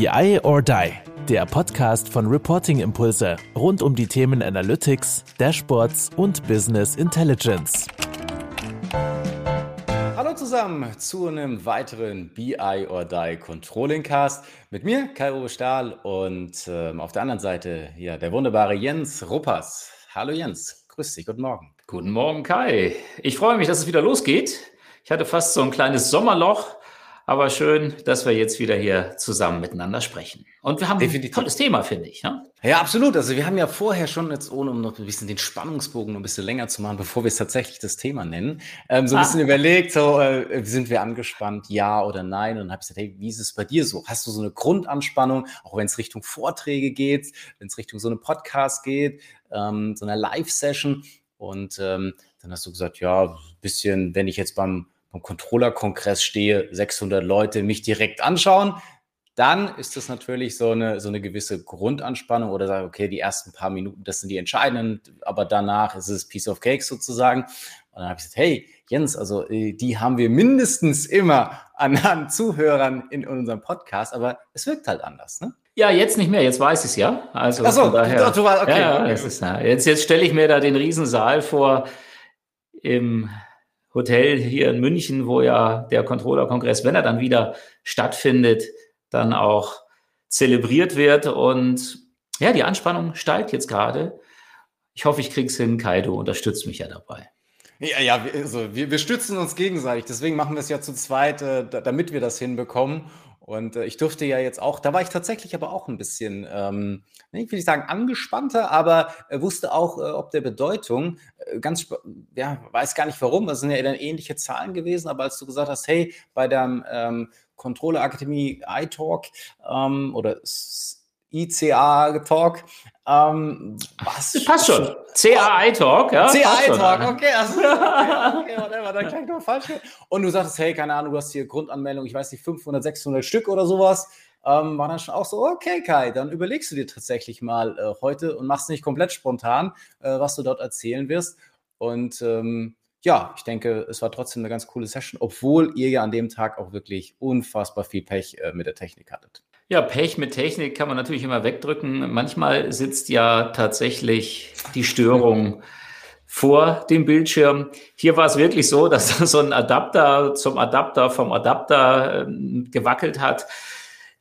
BI or Die, der Podcast von Reporting Impulse rund um die Themen Analytics, Dashboards und Business Intelligence. Hallo zusammen zu einem weiteren BI or Die Controlling Cast mit mir, Kai-Uwe Stahl und äh, auf der anderen Seite ja der wunderbare Jens Ruppers. Hallo Jens, grüß dich, guten Morgen. Guten Morgen Kai. Ich freue mich, dass es wieder losgeht. Ich hatte fast so ein kleines Sommerloch aber schön, dass wir jetzt wieder hier zusammen miteinander sprechen. Und wir haben Definitiv. ein tolles Thema, finde ich. Ja? ja, absolut. Also wir haben ja vorher schon jetzt, ohne um noch ein bisschen den Spannungsbogen noch ein bisschen länger zu machen, bevor wir es tatsächlich das Thema nennen, ähm, so ein ah. bisschen überlegt, so äh, sind wir angespannt, ja oder nein? Und dann habe ich gesagt, hey, wie ist es bei dir so? Hast du so eine Grundanspannung, auch wenn es Richtung Vorträge geht, wenn es Richtung so eine Podcast geht, ähm, so eine Live-Session? Und ähm, dann hast du gesagt, ja, ein bisschen, wenn ich jetzt beim beim Controller-Kongress stehe, 600 Leute mich direkt anschauen, dann ist das natürlich so eine, so eine gewisse Grundanspannung oder sage, okay, die ersten paar Minuten, das sind die entscheidenden, aber danach ist es Piece of Cake sozusagen. Und dann habe ich gesagt, hey, Jens, also äh, die haben wir mindestens immer an, an Zuhörern in unserem Podcast, aber es wirkt halt anders, ne? Ja, jetzt nicht mehr, jetzt weiß ich es ja. Also Ach so, daher, du, okay. Ja, ja, ist, jetzt, jetzt stelle ich mir da den Riesensaal vor im Hotel hier in München, wo ja der Controller-Kongress, wenn er dann wieder stattfindet, dann auch zelebriert wird. Und ja, die Anspannung steigt jetzt gerade. Ich hoffe, ich kriege es hin. Kaido unterstützt mich ja dabei. Ja, ja, also wir, wir stützen uns gegenseitig. Deswegen machen wir es ja zu zweit, äh, damit wir das hinbekommen. Und äh, ich durfte ja jetzt auch, da war ich tatsächlich aber auch ein bisschen, ähm, ich will nicht sagen angespannter, aber äh, wusste auch, äh, ob der Bedeutung, äh, ganz, ja, weiß gar nicht warum, das sind ja dann ähnliche Zahlen gewesen, aber als du gesagt hast, hey, bei der ähm, Controller Akademie iTalk ähm, oder ICA Talk. Ähm, was? Passt schon. CAI Talk, ja. CAI Talk, okay, also, okay, okay, whatever, dann klingt doch falsch. Und du sagtest, hey, keine Ahnung, du hast hier Grundanmeldung, ich weiß nicht, 500, 600 Stück oder sowas. Ähm, war dann schon auch so, okay, Kai, dann überlegst du dir tatsächlich mal äh, heute und machst nicht komplett spontan, äh, was du dort erzählen wirst. Und ähm, ja, ich denke, es war trotzdem eine ganz coole Session, obwohl ihr ja an dem Tag auch wirklich unfassbar viel Pech äh, mit der Technik hattet. Ja, Pech mit Technik kann man natürlich immer wegdrücken. Manchmal sitzt ja tatsächlich die Störung vor dem Bildschirm. Hier war es wirklich so, dass so ein Adapter zum Adapter vom Adapter äh, gewackelt hat.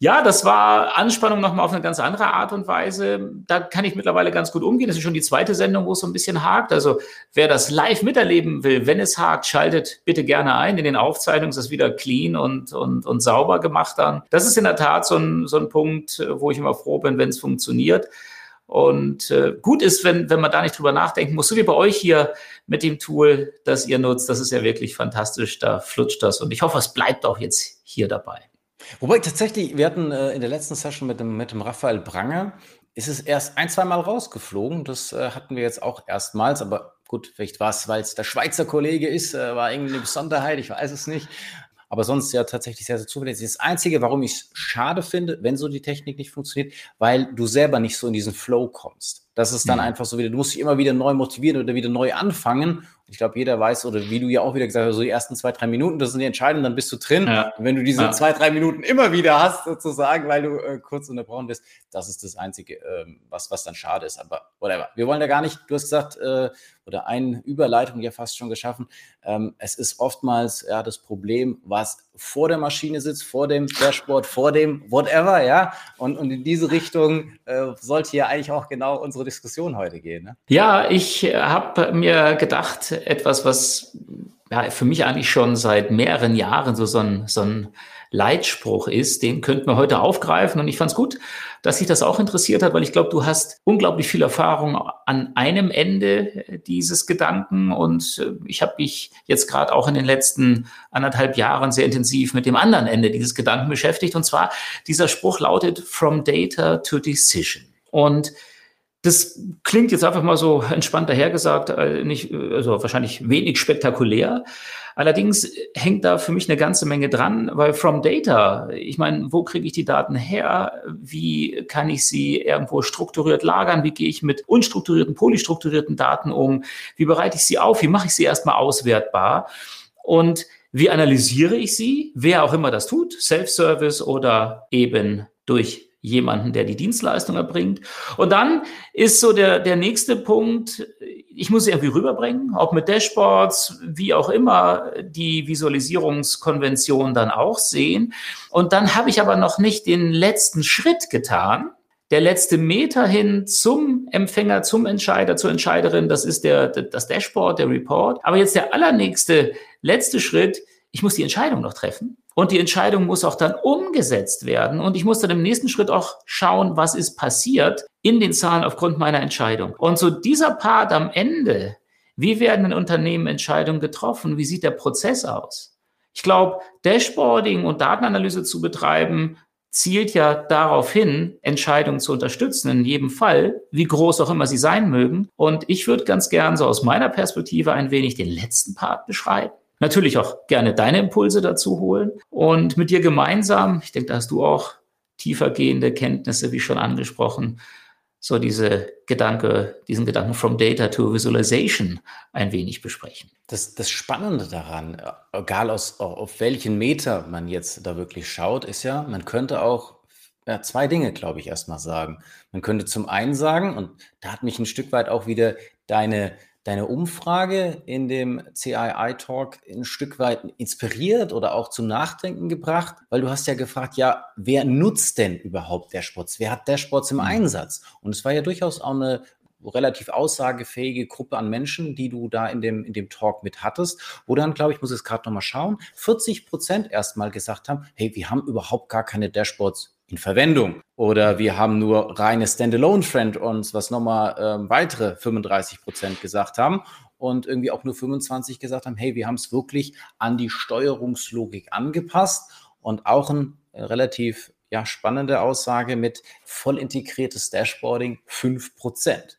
Ja, das war Anspannung nochmal auf eine ganz andere Art und Weise. Da kann ich mittlerweile ganz gut umgehen. Das ist schon die zweite Sendung, wo es so ein bisschen hakt. Also wer das live miterleben will, wenn es hakt, schaltet bitte gerne ein. In den Aufzeichnungen ist das wieder clean und, und, und sauber gemacht dann. Das ist in der Tat so ein, so ein Punkt, wo ich immer froh bin, wenn es funktioniert. Und äh, gut ist, wenn, wenn man da nicht drüber nachdenken muss, so wie bei euch hier mit dem Tool, das ihr nutzt, das ist ja wirklich fantastisch, da flutscht das. Und ich hoffe, es bleibt auch jetzt hier dabei. Wobei tatsächlich, wir hatten äh, in der letzten Session mit dem, mit dem Raphael Branger, ist es erst ein, zwei Mal rausgeflogen. Das äh, hatten wir jetzt auch erstmals, aber gut, vielleicht war es, weil es der Schweizer Kollege ist, äh, war irgendwie eine Besonderheit, ich weiß es nicht. Aber sonst ja tatsächlich sehr, sehr zuverlässig. Das Einzige, warum ich es schade finde, wenn so die Technik nicht funktioniert, weil du selber nicht so in diesen Flow kommst. Das ist dann mhm. einfach so wieder, du musst dich immer wieder neu motivieren oder wieder neu anfangen ich glaube, jeder weiß, oder wie du ja auch wieder gesagt hast, so die ersten zwei, drei Minuten, das sind die entscheidenden, dann bist du drin. Ja. Und wenn du diese ja. zwei, drei Minuten immer wieder hast, sozusagen, weil du äh, kurz unterbrochen bist, das ist das Einzige, äh, was, was dann schade ist. Aber whatever. Wir wollen da gar nicht, du hast gesagt, äh, oder eine Überleitung ja fast schon geschaffen. Ähm, es ist oftmals ja das Problem, was vor der Maschine sitzt, vor dem Dashboard, vor dem whatever, ja. Und, und in diese Richtung äh, sollte ja eigentlich auch genau unsere Diskussion heute gehen. Ne? Ja, ich äh, habe mir gedacht, etwas, was ja, für mich eigentlich schon seit mehreren Jahren so, so, ein, so ein Leitspruch ist, den könnten wir heute aufgreifen. Und ich fand es gut, dass sich das auch interessiert hat, weil ich glaube, du hast unglaublich viel Erfahrung an einem Ende dieses Gedanken. Und äh, ich habe mich jetzt gerade auch in den letzten anderthalb Jahren sehr intensiv mit dem anderen Ende dieses Gedanken beschäftigt. Und zwar, dieser Spruch lautet, from data to decision. Und das klingt jetzt einfach mal so entspannt dahergesagt, äh, nicht, also wahrscheinlich wenig spektakulär. Allerdings hängt da für mich eine ganze Menge dran, weil from data, ich meine, wo kriege ich die Daten her? Wie kann ich sie irgendwo strukturiert lagern? Wie gehe ich mit unstrukturierten, polystrukturierten Daten um? Wie bereite ich sie auf? Wie mache ich sie erstmal auswertbar? Und wie analysiere ich sie? Wer auch immer das tut, Self-Service oder eben durch jemanden, der die Dienstleistung erbringt. Und dann ist so der, der nächste Punkt, ich muss irgendwie rüberbringen, ob mit Dashboards, wie auch immer, die Visualisierungskonvention dann auch sehen. Und dann habe ich aber noch nicht den letzten Schritt getan. Der letzte Meter hin zum Empfänger, zum Entscheider, zur Entscheiderin, das ist der, das Dashboard, der Report. Aber jetzt der allernächste, letzte Schritt, ich muss die Entscheidung noch treffen. Und die Entscheidung muss auch dann umgesetzt werden. Und ich muss dann im nächsten Schritt auch schauen, was ist passiert in den Zahlen aufgrund meiner Entscheidung. Und so dieser Part am Ende, wie werden in Unternehmen Entscheidungen getroffen? Wie sieht der Prozess aus? Ich glaube, Dashboarding und Datenanalyse zu betreiben, zielt ja darauf hin, Entscheidungen zu unterstützen, in jedem Fall, wie groß auch immer sie sein mögen. Und ich würde ganz gern so aus meiner Perspektive ein wenig den letzten Part beschreiben natürlich auch gerne deine Impulse dazu holen und mit dir gemeinsam, ich denke, da hast du auch tiefergehende Kenntnisse, wie schon angesprochen, so diese Gedanke, diesen Gedanken from Data to Visualization ein wenig besprechen. Das, das Spannende daran, egal aus, auf welchen Meter man jetzt da wirklich schaut, ist ja, man könnte auch ja, zwei Dinge, glaube ich, erstmal sagen. Man könnte zum einen sagen, und da hat mich ein Stück weit auch wieder deine, deine Umfrage in dem CII-Talk ein Stück weit inspiriert oder auch zum Nachdenken gebracht? Weil du hast ja gefragt, ja, wer nutzt denn überhaupt Dashboards? Wer hat Dashboards im mhm. Einsatz? Und es war ja durchaus auch eine relativ aussagefähige Gruppe an Menschen, die du da in dem, in dem Talk mit hattest, wo dann, glaube ich, muss es gerade nochmal schauen, 40 Prozent erstmal gesagt haben, hey, wir haben überhaupt gar keine Dashboards in Verwendung. Oder wir haben nur reine Standalone-Friend-ons, was nochmal ähm, weitere 35 Prozent gesagt haben. Und irgendwie auch nur 25 gesagt haben, hey, wir haben es wirklich an die Steuerungslogik angepasst. Und auch eine äh, relativ ja, spannende Aussage mit voll integriertes Dashboarding 5 Prozent.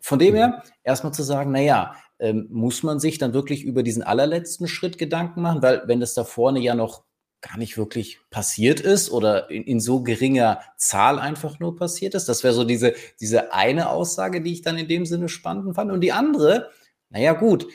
Von dem her erstmal zu sagen, naja, ähm, muss man sich dann wirklich über diesen allerletzten Schritt Gedanken machen, weil wenn das da vorne ja noch gar nicht wirklich passiert ist oder in, in, so geringer Zahl einfach nur passiert ist. Das wäre so diese, diese eine Aussage, die ich dann in dem Sinne spannend fand. Und die andere, naja gut,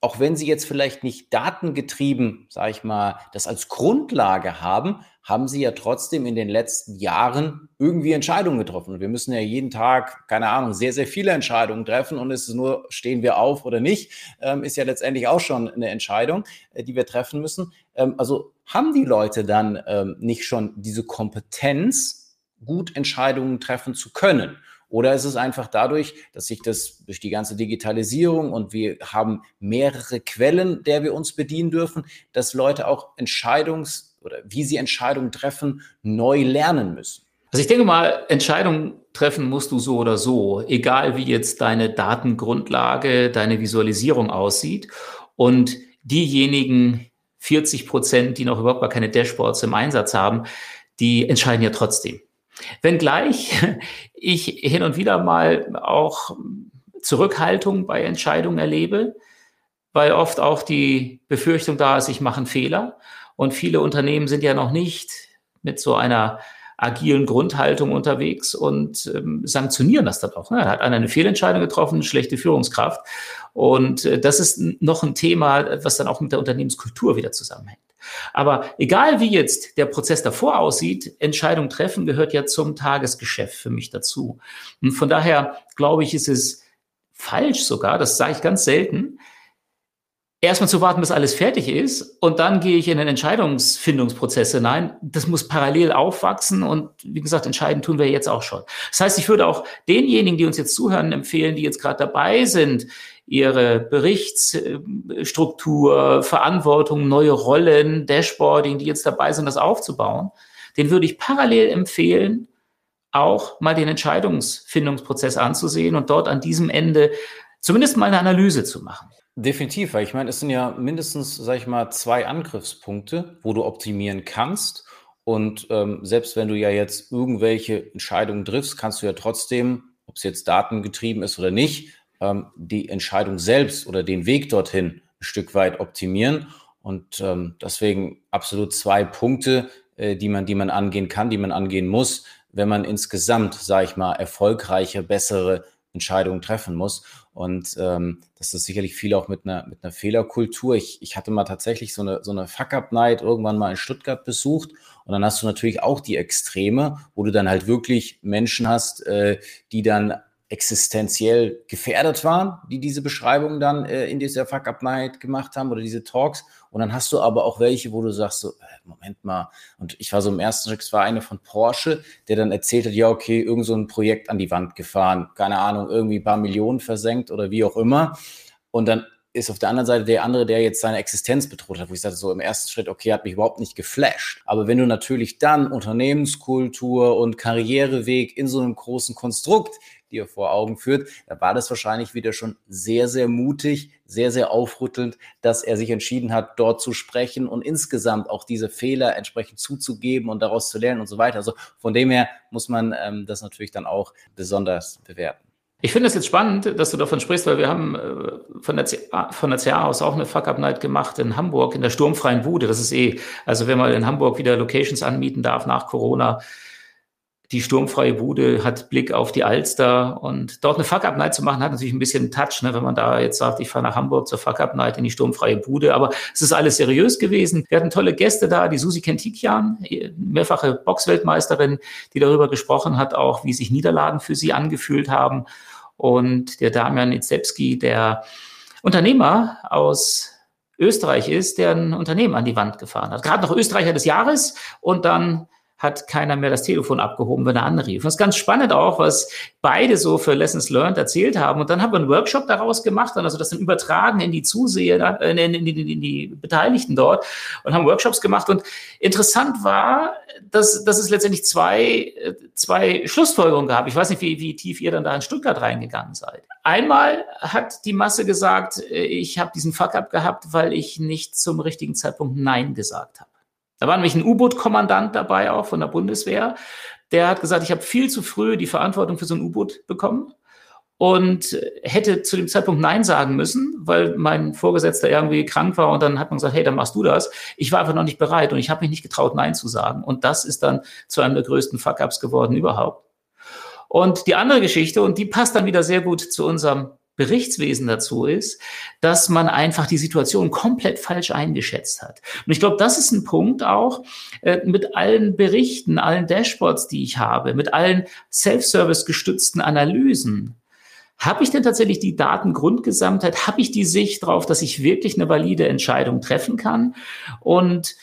auch wenn Sie jetzt vielleicht nicht datengetrieben, sage ich mal, das als Grundlage haben, haben Sie ja trotzdem in den letzten Jahren irgendwie Entscheidungen getroffen. Und wir müssen ja jeden Tag, keine Ahnung, sehr, sehr viele Entscheidungen treffen. Und es ist nur, stehen wir auf oder nicht, ähm, ist ja letztendlich auch schon eine Entscheidung, äh, die wir treffen müssen. Ähm, also haben die Leute dann ähm, nicht schon diese Kompetenz, gut Entscheidungen treffen zu können? Oder ist es einfach dadurch, dass sich das durch die ganze Digitalisierung und wir haben mehrere Quellen, der wir uns bedienen dürfen, dass Leute auch Entscheidungs- oder wie sie Entscheidungen treffen, neu lernen müssen? Also ich denke mal, Entscheidungen treffen musst du so oder so, egal wie jetzt deine Datengrundlage, deine Visualisierung aussieht. Und diejenigen 40 Prozent, die noch überhaupt gar keine Dashboards im Einsatz haben, die entscheiden ja trotzdem. Wenngleich ich hin und wieder mal auch Zurückhaltung bei Entscheidungen erlebe, weil oft auch die Befürchtung da ist, ich mache einen Fehler. Und viele Unternehmen sind ja noch nicht mit so einer agilen Grundhaltung unterwegs und ähm, sanktionieren das dann auch. Ne? Hat einer eine Fehlentscheidung getroffen, schlechte Führungskraft. Und äh, das ist noch ein Thema, was dann auch mit der Unternehmenskultur wieder zusammenhängt. Aber egal wie jetzt der Prozess davor aussieht, Entscheidung treffen gehört ja zum Tagesgeschäft für mich dazu. Und von daher glaube ich, ist es falsch sogar, das sage ich ganz selten, erstmal zu warten, bis alles fertig ist und dann gehe ich in den Entscheidungsfindungsprozess hinein. Das muss parallel aufwachsen und wie gesagt, entscheiden tun wir jetzt auch schon. Das heißt, ich würde auch denjenigen, die uns jetzt zuhören, empfehlen, die jetzt gerade dabei sind, ihre Berichtsstruktur, Verantwortung, neue Rollen, Dashboarding, die jetzt dabei sind, das aufzubauen, den würde ich parallel empfehlen, auch mal den Entscheidungsfindungsprozess anzusehen und dort an diesem Ende zumindest mal eine Analyse zu machen. Definitiv, weil ich meine, es sind ja mindestens, sag ich mal, zwei Angriffspunkte, wo du optimieren kannst. Und ähm, selbst wenn du ja jetzt irgendwelche Entscheidungen triffst, kannst du ja trotzdem, ob es jetzt datengetrieben ist oder nicht, ähm, die Entscheidung selbst oder den Weg dorthin ein Stück weit optimieren. Und ähm, deswegen absolut zwei Punkte, äh, die man, die man angehen kann, die man angehen muss, wenn man insgesamt, sage ich mal, erfolgreiche, bessere Entscheidungen treffen muss. Und ähm, das ist sicherlich viel auch mit einer, mit einer Fehlerkultur. Ich, ich hatte mal tatsächlich so eine, so eine Fuck-Up-Night irgendwann mal in Stuttgart besucht. Und dann hast du natürlich auch die Extreme, wo du dann halt wirklich Menschen hast, äh, die dann existenziell gefährdet waren, die diese Beschreibung dann äh, in dieser Fuck-Up-Night gemacht haben oder diese Talks. Und dann hast du aber auch welche, wo du sagst so, äh, Moment mal. Und ich war so im ersten Schritt, es war eine von Porsche, der dann erzählt hat, ja, okay, irgend so ein Projekt an die Wand gefahren, keine Ahnung, irgendwie ein paar Millionen versenkt oder wie auch immer. Und dann ist auf der anderen Seite der andere, der jetzt seine Existenz bedroht hat, wo ich sagte, so im ersten Schritt, okay, hat mich überhaupt nicht geflasht. Aber wenn du natürlich dann Unternehmenskultur und Karriereweg in so einem großen Konstrukt dir vor Augen führt, da war das wahrscheinlich wieder schon sehr, sehr mutig, sehr, sehr aufrüttelnd, dass er sich entschieden hat, dort zu sprechen und insgesamt auch diese Fehler entsprechend zuzugeben und daraus zu lernen und so weiter. Also von dem her muss man ähm, das natürlich dann auch besonders bewerten. Ich finde es jetzt spannend, dass du davon sprichst, weil wir haben äh, von der, CA, von der CA aus auch eine Fuck-Up-Night gemacht in Hamburg, in der sturmfreien Bude. Das ist eh, also wenn man in Hamburg wieder Locations anmieten darf nach Corona, die sturmfreie Bude hat Blick auf die Alster und dort eine Fuck-Up-Night zu machen, hat natürlich ein bisschen Touch, ne, wenn man da jetzt sagt, ich fahre nach Hamburg zur Fuck-Up-Night in die sturmfreie Bude, aber es ist alles seriös gewesen. Wir hatten tolle Gäste da, die Susi Kentikian, mehrfache Boxweltmeisterin, die darüber gesprochen hat, auch wie sich Niederlagen für sie angefühlt haben und der Damian Itzebski, der Unternehmer aus Österreich ist, der ein Unternehmen an die Wand gefahren hat. Gerade noch Österreicher des Jahres und dann hat keiner mehr das Telefon abgehoben, wenn er anrief. das ist ganz spannend auch, was beide so für Lessons Learned erzählt haben. Und dann haben wir einen Workshop daraus gemacht und also das dann übertragen in die Zuseher, äh, in, in, in, in die Beteiligten dort und haben Workshops gemacht. Und interessant war, dass, dass es letztendlich zwei, äh, zwei Schlussfolgerungen gab. Ich weiß nicht, wie, wie tief ihr dann da in Stuttgart reingegangen seid. Einmal hat die Masse gesagt, äh, ich habe diesen Fuck-up gehabt, weil ich nicht zum richtigen Zeitpunkt Nein gesagt habe. Da war nämlich ein U-Boot-Kommandant dabei auch von der Bundeswehr. Der hat gesagt, ich habe viel zu früh die Verantwortung für so ein U-Boot bekommen und hätte zu dem Zeitpunkt Nein sagen müssen, weil mein Vorgesetzter irgendwie krank war und dann hat man gesagt, hey, dann machst du das. Ich war einfach noch nicht bereit und ich habe mich nicht getraut, Nein zu sagen. Und das ist dann zu einem der größten Fuck-ups geworden überhaupt. Und die andere Geschichte, und die passt dann wieder sehr gut zu unserem Berichtswesen dazu ist, dass man einfach die Situation komplett falsch eingeschätzt hat. Und ich glaube, das ist ein Punkt auch äh, mit allen Berichten, allen Dashboards, die ich habe, mit allen Self-Service gestützten Analysen. Habe ich denn tatsächlich die Datengrundgesamtheit? Habe ich die Sicht darauf, dass ich wirklich eine valide Entscheidung treffen kann? Und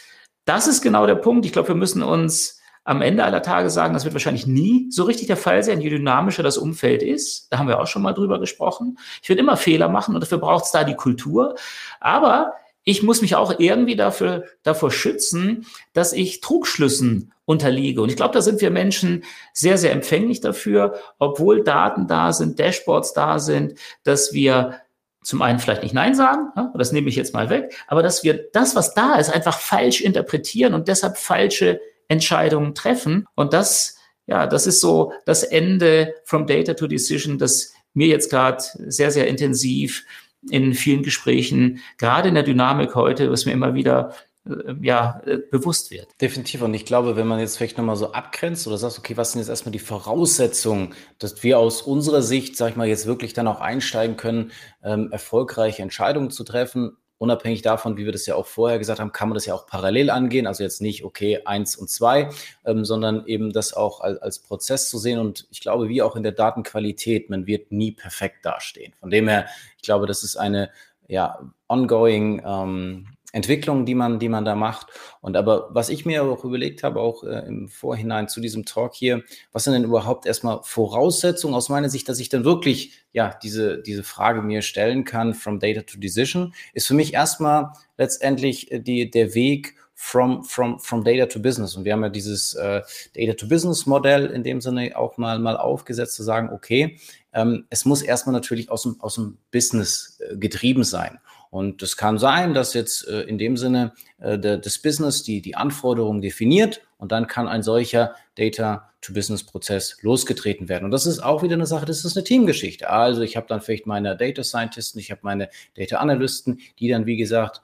das ist genau der Punkt. Ich glaube, wir müssen uns am Ende aller Tage sagen, das wird wahrscheinlich nie so richtig der Fall sein, je dynamischer das Umfeld ist. Da haben wir auch schon mal drüber gesprochen. Ich werde immer Fehler machen und dafür braucht es da die Kultur. Aber ich muss mich auch irgendwie dafür, davor schützen, dass ich Trugschlüssen unterliege. Und ich glaube, da sind wir Menschen sehr, sehr empfänglich dafür, obwohl Daten da sind, Dashboards da sind, dass wir zum einen vielleicht nicht Nein sagen, das nehme ich jetzt mal weg, aber dass wir das, was da ist, einfach falsch interpretieren und deshalb falsche Entscheidungen treffen. Und das, ja, das ist so das Ende from Data to Decision, das mir jetzt gerade sehr, sehr intensiv in vielen Gesprächen, gerade in der Dynamik heute, was mir immer wieder äh, ja, äh, bewusst wird. Definitiv. Und ich glaube, wenn man jetzt vielleicht nochmal so abgrenzt oder sagt, okay, was sind jetzt erstmal die Voraussetzungen, dass wir aus unserer Sicht, sag ich mal, jetzt wirklich dann auch einsteigen können, ähm, erfolgreiche Entscheidungen zu treffen, unabhängig davon, wie wir das ja auch vorher gesagt haben, kann man das ja auch parallel angehen. Also jetzt nicht, okay, eins und zwei, ähm, sondern eben das auch als, als, Prozess zu sehen. Und ich glaube, wie auch in der Datenqualität, man wird nie perfekt dastehen. Von dem her, ich glaube, das ist eine ja, ongoing ähm, Entwicklung, die man, die man da macht. Und aber was ich mir auch überlegt habe, auch äh, im Vorhinein zu diesem Talk hier, was sind denn überhaupt erstmal Voraussetzungen aus meiner Sicht, dass ich dann wirklich ja diese, diese Frage mir stellen kann, from data to decision, ist für mich erstmal letztendlich äh, die, der Weg from, from, from data to business. Und wir haben ja dieses äh, Data to Business Modell in dem Sinne auch mal, mal aufgesetzt, zu sagen, okay, ähm, es muss erstmal natürlich aus dem, aus dem Business äh, getrieben sein. Und es kann sein, dass jetzt äh, in dem Sinne äh, der, das Business die, die Anforderungen definiert und dann kann ein solcher Data-to-Business-Prozess losgetreten werden. Und das ist auch wieder eine Sache, das ist eine Teamgeschichte. Also ich habe dann vielleicht meine Data Scientisten, ich habe meine Data Analysten, die dann, wie gesagt,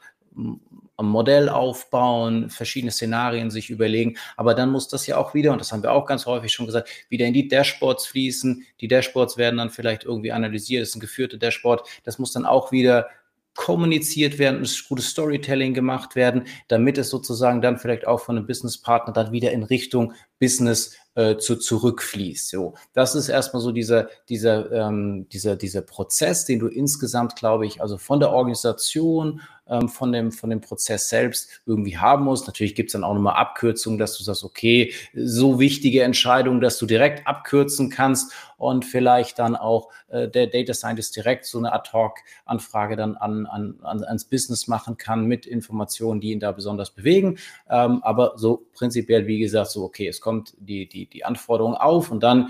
am Modell aufbauen, verschiedene Szenarien sich überlegen. Aber dann muss das ja auch wieder, und das haben wir auch ganz häufig schon gesagt, wieder in die Dashboards fließen. Die Dashboards werden dann vielleicht irgendwie analysiert. Das ist ein geführter Dashboard. Das muss dann auch wieder kommuniziert werden, es gutes Storytelling gemacht werden, damit es sozusagen dann vielleicht auch von einem Businesspartner dann wieder in Richtung Business äh, zu zurückfließt. So, das ist erstmal so dieser dieser ähm, dieser dieser Prozess, den du insgesamt, glaube ich, also von der Organisation ähm, von, dem, von dem Prozess selbst irgendwie haben musst. Natürlich gibt es dann auch nochmal Abkürzungen, dass du sagst, okay, so wichtige Entscheidungen, dass du direkt abkürzen kannst und vielleicht dann auch äh, der Data Scientist direkt so eine Ad-Hoc-Anfrage dann an, an, an, ans Business machen kann mit Informationen, die ihn da besonders bewegen. Ähm, aber so prinzipiell, wie gesagt, so, okay, es kommt die, die, die Anforderung auf und dann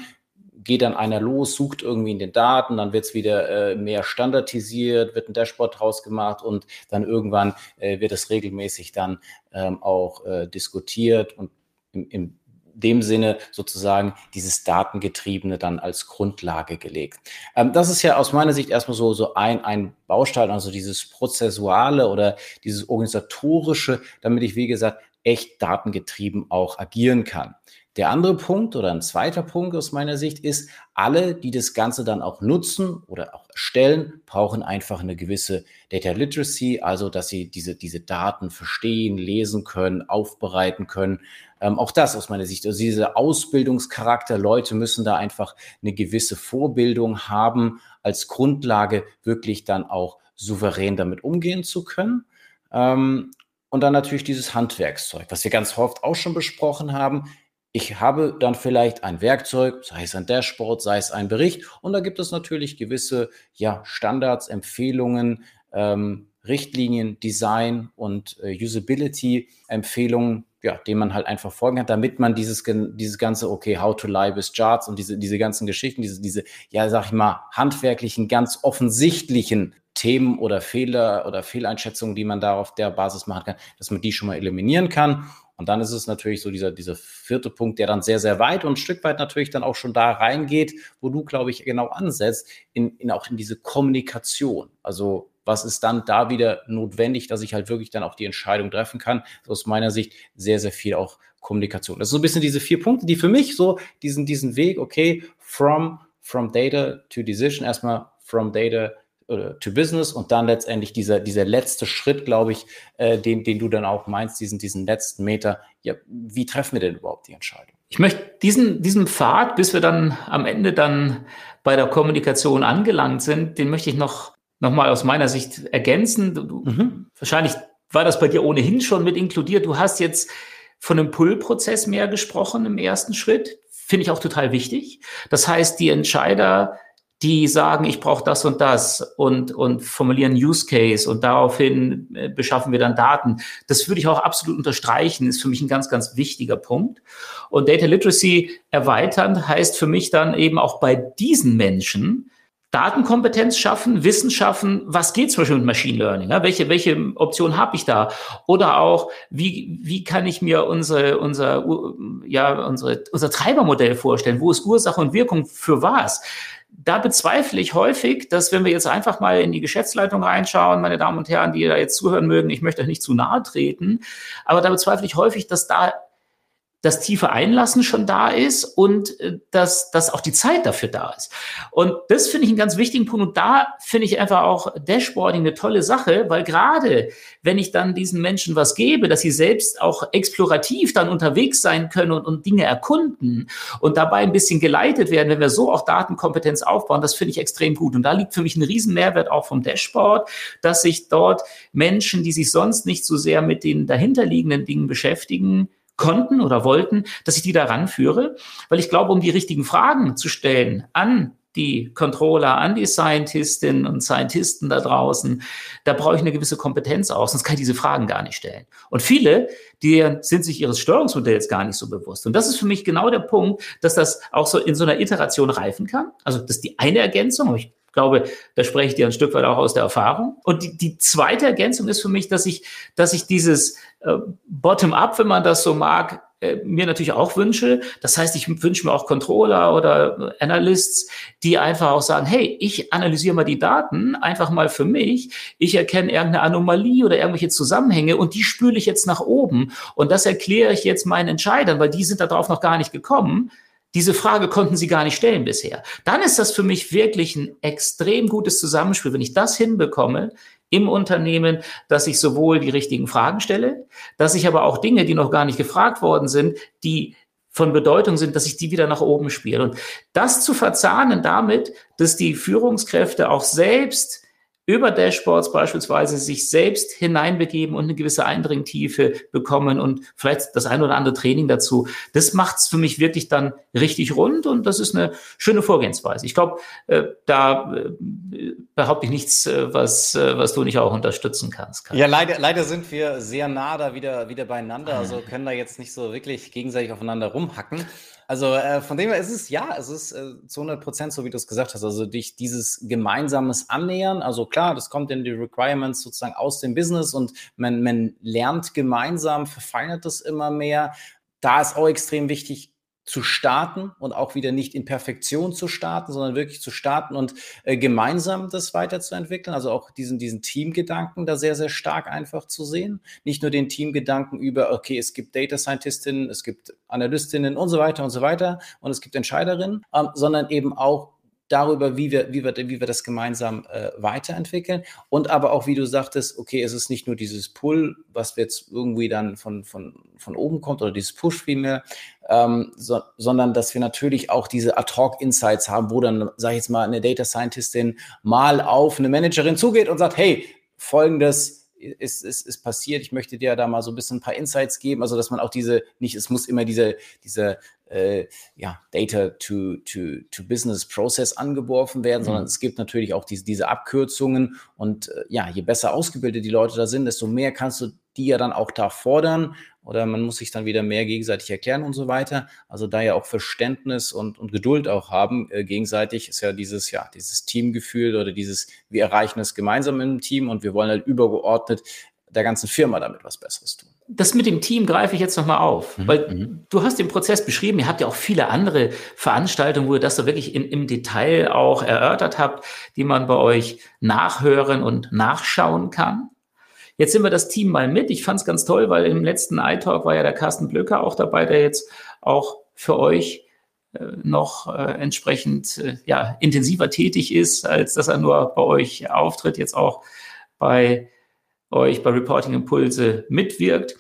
geht dann einer los, sucht irgendwie in den Daten, dann wird es wieder äh, mehr standardisiert, wird ein Dashboard draus gemacht und dann irgendwann äh, wird es regelmäßig dann ähm, auch äh, diskutiert und im, im dem Sinne sozusagen dieses Datengetriebene dann als Grundlage gelegt. Ähm, das ist ja aus meiner Sicht erstmal so, so ein, ein Baustein, also dieses Prozessuale oder dieses Organisatorische, damit ich, wie gesagt, echt datengetrieben auch agieren kann. Der andere Punkt oder ein zweiter Punkt aus meiner Sicht ist, alle, die das Ganze dann auch nutzen oder auch erstellen, brauchen einfach eine gewisse Data Literacy, also dass sie diese, diese Daten verstehen, lesen können, aufbereiten können. Ähm, auch das aus meiner Sicht, also dieser Ausbildungscharakter, Leute müssen da einfach eine gewisse Vorbildung haben, als Grundlage wirklich dann auch souverän damit umgehen zu können. Ähm, und dann natürlich dieses Handwerkszeug, was wir ganz oft auch schon besprochen haben ich habe dann vielleicht ein Werkzeug, sei es ein Dashboard, sei es ein Bericht, und da gibt es natürlich gewisse ja, Standards, Empfehlungen, ähm, Richtlinien, Design und äh, Usability-Empfehlungen, ja, denen man halt einfach folgen kann, damit man dieses, dieses ganze, okay, how to lie with charts und diese, diese ganzen Geschichten, diese, diese, ja, sag ich mal, handwerklichen, ganz offensichtlichen Themen oder Fehler oder Fehleinschätzungen, die man da auf der Basis machen kann, dass man die schon mal eliminieren kann. Und dann ist es natürlich so dieser, dieser vierte Punkt, der dann sehr, sehr weit und ein Stück weit natürlich dann auch schon da reingeht, wo du, glaube ich, genau ansetzt, in, in auch in diese Kommunikation. Also was ist dann da wieder notwendig, dass ich halt wirklich dann auch die Entscheidung treffen kann? Aus meiner Sicht sehr, sehr viel auch Kommunikation. Das ist so ein bisschen diese vier Punkte, die für mich so diesen, diesen Weg, okay, from, from data to decision, erstmal from data oder to Business und dann letztendlich dieser, dieser letzte Schritt, glaube ich, äh, den, den du dann auch meinst, diesen, diesen letzten Meter. Ja, wie treffen wir denn überhaupt die Entscheidung? Ich möchte diesen, diesen Pfad, bis wir dann am Ende dann bei der Kommunikation angelangt sind, den möchte ich noch, noch mal aus meiner Sicht ergänzen. Du, mhm. Wahrscheinlich war das bei dir ohnehin schon mit inkludiert. Du hast jetzt von einem Pull-Prozess mehr gesprochen im ersten Schritt. Finde ich auch total wichtig. Das heißt, die Entscheider die sagen, ich brauche das und das und, und formulieren Use Case und daraufhin äh, beschaffen wir dann Daten. Das würde ich auch absolut unterstreichen, ist für mich ein ganz, ganz wichtiger Punkt. Und Data Literacy erweitern heißt für mich dann eben auch bei diesen Menschen, Datenkompetenz schaffen, Wissen schaffen, was geht zum Beispiel mit Machine Learning? Ja? Welche, welche Option habe ich da? Oder auch, wie, wie kann ich mir unsere, unser, ja, unsere, unser Treibermodell vorstellen? Wo ist Ursache und Wirkung für was? da bezweifle ich häufig, dass wenn wir jetzt einfach mal in die Geschäftsleitung reinschauen, meine Damen und Herren, die da jetzt zuhören mögen, ich möchte euch nicht zu nahe treten, aber da bezweifle ich häufig, dass da das tiefe Einlassen schon da ist und äh, dass, dass auch die Zeit dafür da ist. Und das finde ich einen ganz wichtigen Punkt. Und da finde ich einfach auch Dashboarding eine tolle Sache, weil gerade wenn ich dann diesen Menschen was gebe, dass sie selbst auch explorativ dann unterwegs sein können und, und Dinge erkunden und dabei ein bisschen geleitet werden, wenn wir so auch Datenkompetenz aufbauen, das finde ich extrem gut. Und da liegt für mich ein Riesenmehrwert auch vom Dashboard, dass sich dort Menschen, die sich sonst nicht so sehr mit den dahinterliegenden Dingen beschäftigen, konnten oder wollten, dass ich die da ranführe, weil ich glaube, um die richtigen Fragen zu stellen an die Controller, an die Scientistinnen und Scientisten da draußen, da brauche ich eine gewisse Kompetenz aus, sonst kann ich diese Fragen gar nicht stellen. Und viele, die sind sich ihres Steuerungsmodells gar nicht so bewusst. Und das ist für mich genau der Punkt, dass das auch so in so einer Iteration reifen kann. Also das ist die eine Ergänzung, aber ich glaube, da spreche ich dir ein Stück weit auch aus der Erfahrung. Und die, die zweite Ergänzung ist für mich, dass ich, dass ich dieses Bottom-up, wenn man das so mag, äh, mir natürlich auch wünsche. Das heißt, ich wünsche mir auch Controller oder Analysts, die einfach auch sagen, hey, ich analysiere mal die Daten einfach mal für mich. Ich erkenne irgendeine Anomalie oder irgendwelche Zusammenhänge und die spüle ich jetzt nach oben. Und das erkläre ich jetzt meinen Entscheidern, weil die sind darauf noch gar nicht gekommen. Diese Frage konnten sie gar nicht stellen bisher. Dann ist das für mich wirklich ein extrem gutes Zusammenspiel, wenn ich das hinbekomme, im Unternehmen, dass ich sowohl die richtigen Fragen stelle, dass ich aber auch Dinge, die noch gar nicht gefragt worden sind, die von Bedeutung sind, dass ich die wieder nach oben spiele. Und das zu verzahnen damit, dass die Führungskräfte auch selbst über Dashboards beispielsweise sich selbst hineinbegeben und eine gewisse Eindringtiefe bekommen und vielleicht das ein oder andere Training dazu. Das macht es für mich wirklich dann richtig rund und das ist eine schöne Vorgehensweise. Ich glaube, äh, da äh, behaupte ich nichts, äh, was, äh, was du nicht auch unterstützen kannst. Kai. Ja, leider, leider sind wir sehr nah da wieder, wieder beieinander, also können da jetzt nicht so wirklich gegenseitig aufeinander rumhacken. Also äh, von dem her ist es ja, es ist äh, zu 100 Prozent so, wie du es gesagt hast. Also durch dieses gemeinsames Annähern, also klar, das kommt in die Requirements sozusagen aus dem Business und man, man lernt gemeinsam, verfeinert das immer mehr. Da ist auch extrem wichtig, zu starten und auch wieder nicht in Perfektion zu starten, sondern wirklich zu starten und äh, gemeinsam das weiterzuentwickeln. Also auch diesen, diesen Teamgedanken da sehr, sehr stark einfach zu sehen. Nicht nur den Teamgedanken über, okay, es gibt Data Scientistinnen, es gibt Analystinnen und so weiter und so weiter und es gibt Entscheiderinnen, ähm, sondern eben auch darüber, wie wir, wie wir, wie wir das gemeinsam äh, weiterentwickeln. Und aber auch, wie du sagtest, okay, es ist nicht nur dieses Pull, was jetzt irgendwie dann von, von, von oben kommt oder dieses Push vielmehr, ähm, so, sondern dass wir natürlich auch diese Ad-Hoc-Insights haben, wo dann, sage ich jetzt mal, eine Data Scientistin mal auf eine Managerin zugeht und sagt, hey, folgendes ist, ist, ist passiert. Ich möchte dir da mal so ein bisschen ein paar Insights geben, also dass man auch diese, nicht, es muss immer diese, diese äh, ja, Data to, to, to Business Process angeworfen werden, mhm. sondern es gibt natürlich auch diese, diese Abkürzungen und äh, ja, je besser ausgebildet die Leute da sind, desto mehr kannst du die ja dann auch da fordern oder man muss sich dann wieder mehr gegenseitig erklären und so weiter. Also da ja auch Verständnis und, und Geduld auch haben äh, gegenseitig ist ja dieses, ja, dieses Teamgefühl oder dieses, wir erreichen es gemeinsam im Team und wir wollen halt übergeordnet der ganzen Firma damit was Besseres tun. Das mit dem Team greife ich jetzt nochmal auf, mhm. weil mhm. du hast den Prozess beschrieben, ihr habt ja auch viele andere Veranstaltungen, wo ihr das so wirklich in, im Detail auch erörtert habt, die man bei euch nachhören und nachschauen kann. Jetzt sind wir das Team mal mit. Ich fand es ganz toll, weil im letzten iTalk war ja der Carsten Blöcker auch dabei, der jetzt auch für euch äh, noch äh, entsprechend äh, ja, intensiver tätig ist, als dass er nur bei euch auftritt, jetzt auch bei euch bei Reporting Impulse mitwirkt.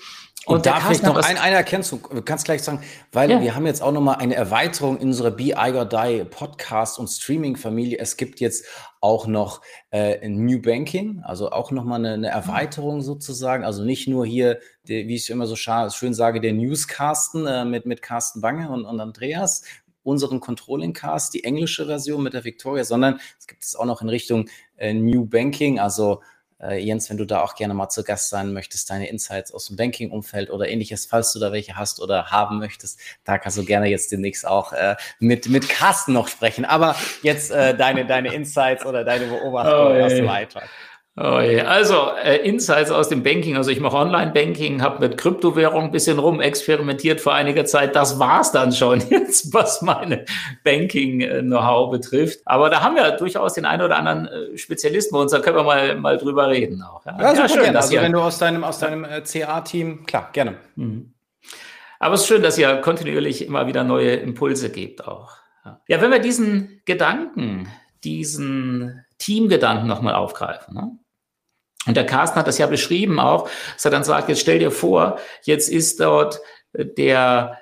Und, und da vielleicht noch ein, eine Erkennung, du kannst gleich sagen, weil ja. wir haben jetzt auch nochmal eine Erweiterung in unserer Be I or Die Podcast und Streaming-Familie. Es gibt jetzt auch noch äh, New Banking, also auch nochmal eine, eine Erweiterung sozusagen. Also nicht nur hier, die, wie ich immer so schön sage, der Newscasten äh, mit, mit Carsten Bange und, und Andreas, unseren Controlling Cast, die englische Version mit der Victoria, sondern es gibt es auch noch in Richtung äh, New Banking, also Jens, wenn du da auch gerne mal zu Gast sein möchtest, deine Insights aus dem Banking-Umfeld oder ähnliches, falls du da welche hast oder haben möchtest, da kannst du gerne jetzt demnächst auch äh, mit, mit Carsten noch sprechen. Aber jetzt äh, deine, deine Insights oder deine Beobachtungen oh, aus dem Alltag. Oh. Also äh, Insights aus dem Banking. Also ich mache Online-Banking, habe mit Kryptowährung ein bisschen rum experimentiert vor einiger Zeit. Das war's dann schon jetzt, was meine Banking-Know-how betrifft. Aber da haben wir durchaus den einen oder anderen äh, Spezialisten bei uns. Da können wir mal, mal drüber reden auch. Ja, ja, ja schön. Gerne. Also wenn du aus deinem, aus deinem äh, CA-Team, klar, gerne. Mhm. Aber es ist schön, dass ihr kontinuierlich immer wieder neue Impulse gebt auch. Ja, ja wenn wir diesen Gedanken, diesen Teamgedanken nochmal aufgreifen. Ne? Und der Carsten hat das ja beschrieben auch, dass er dann sagt, jetzt stell dir vor, jetzt ist dort äh, der,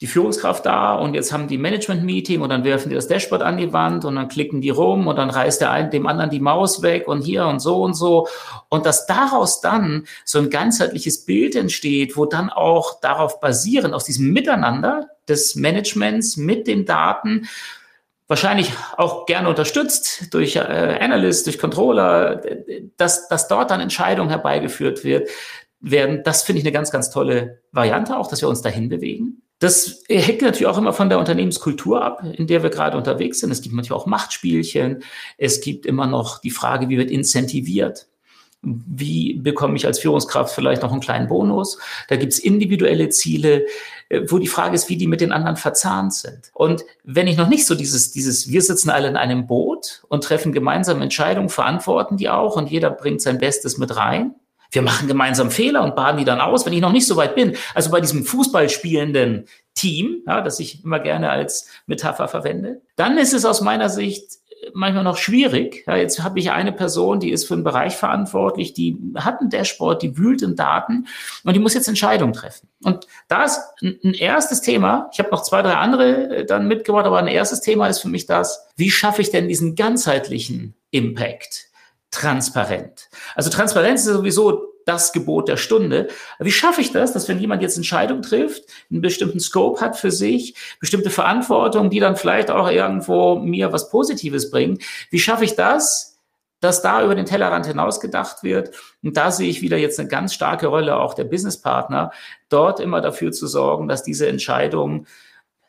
die Führungskraft da und jetzt haben die Management-Meeting und dann werfen die das Dashboard an die Wand und dann klicken die rum und dann reißt der einen dem anderen die Maus weg und hier und so und so. Und dass daraus dann so ein ganzheitliches Bild entsteht, wo dann auch darauf basierend, aus diesem Miteinander des Managements mit den Daten, wahrscheinlich auch gerne unterstützt durch äh, Analysts, durch Controller, dass, dass dort dann Entscheidungen herbeigeführt wird, werden. Das finde ich eine ganz, ganz tolle Variante, auch dass wir uns dahin bewegen. Das hängt natürlich auch immer von der Unternehmenskultur ab, in der wir gerade unterwegs sind. Es gibt manchmal auch Machtspielchen. Es gibt immer noch die Frage, wie wird incentiviert? Wie bekomme ich als Führungskraft vielleicht noch einen kleinen Bonus. Da gibt's individuelle Ziele, äh, wo die Frage ist, wie die mit den anderen verzahnt sind. Und wenn ich noch nicht so dieses, dieses, wir sitzen alle in einem Boot und treffen gemeinsam Entscheidungen, verantworten die auch und jeder bringt sein Bestes mit rein. Wir machen gemeinsam Fehler und baden die dann aus, wenn ich noch nicht so weit bin. Also bei diesem Fußballspielenden Team, ja, das ich immer gerne als Metapher verwende, dann ist es aus meiner Sicht manchmal noch schwierig. Ja, jetzt habe ich eine Person, die ist für einen Bereich verantwortlich, die hat ein Dashboard, die wühlt in Daten und die muss jetzt Entscheidungen treffen. Und da ist ein erstes Thema, ich habe noch zwei, drei andere äh, dann mitgebracht, aber ein erstes Thema ist für mich das, wie schaffe ich denn diesen ganzheitlichen Impact transparent? Also Transparenz ist sowieso das Gebot der Stunde. Wie schaffe ich das, dass wenn jemand jetzt Entscheidungen trifft, einen bestimmten Scope hat für sich, bestimmte Verantwortung, die dann vielleicht auch irgendwo mir was Positives bringen, wie schaffe ich das, dass da über den Tellerrand hinaus gedacht wird. Und da sehe ich wieder jetzt eine ganz starke Rolle auch der Businesspartner, dort immer dafür zu sorgen, dass diese Entscheidungen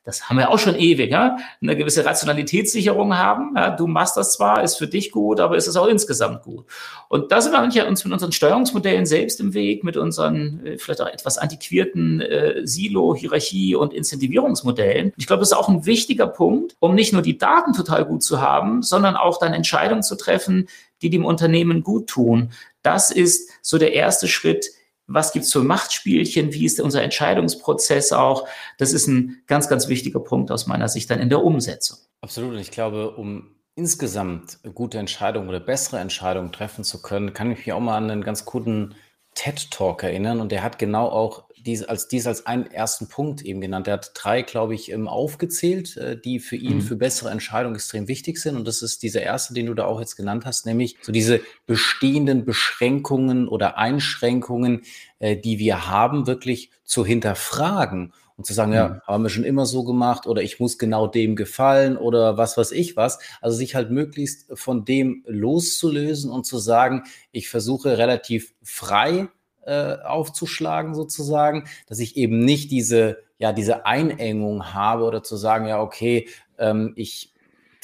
das haben wir auch schon ewig, ja? eine gewisse Rationalitätssicherung haben. Ja? Du machst das zwar, ist für dich gut, aber ist es auch insgesamt gut. Und da sind wir uns mit unseren Steuerungsmodellen selbst im Weg, mit unseren äh, vielleicht auch etwas antiquierten äh, Silo, Hierarchie und Incentivierungsmodellen. Ich glaube, das ist auch ein wichtiger Punkt, um nicht nur die Daten total gut zu haben, sondern auch dann Entscheidungen zu treffen, die dem Unternehmen gut tun. Das ist so der erste Schritt was gibt's für Machtspielchen, wie ist unser Entscheidungsprozess auch. Das ist ein ganz, ganz wichtiger Punkt aus meiner Sicht dann in der Umsetzung. Absolut. Und ich glaube, um insgesamt gute Entscheidungen oder bessere Entscheidungen treffen zu können, kann ich mich auch mal an einen ganz guten TED-Talk erinnern und der hat genau auch dies als, dies als einen ersten Punkt eben genannt. Er hat drei, glaube ich, ähm, aufgezählt, äh, die für ihn, mhm. für bessere Entscheidungen extrem wichtig sind. Und das ist dieser erste, den du da auch jetzt genannt hast, nämlich so diese bestehenden Beschränkungen oder Einschränkungen, äh, die wir haben, wirklich zu hinterfragen und zu sagen, ja, mhm. haben wir schon immer so gemacht oder ich muss genau dem gefallen oder was weiß ich was. Also sich halt möglichst von dem loszulösen und zu sagen, ich versuche relativ frei äh, aufzuschlagen sozusagen, dass ich eben nicht diese, ja, diese Einengung habe oder zu sagen, ja, okay, ähm, ich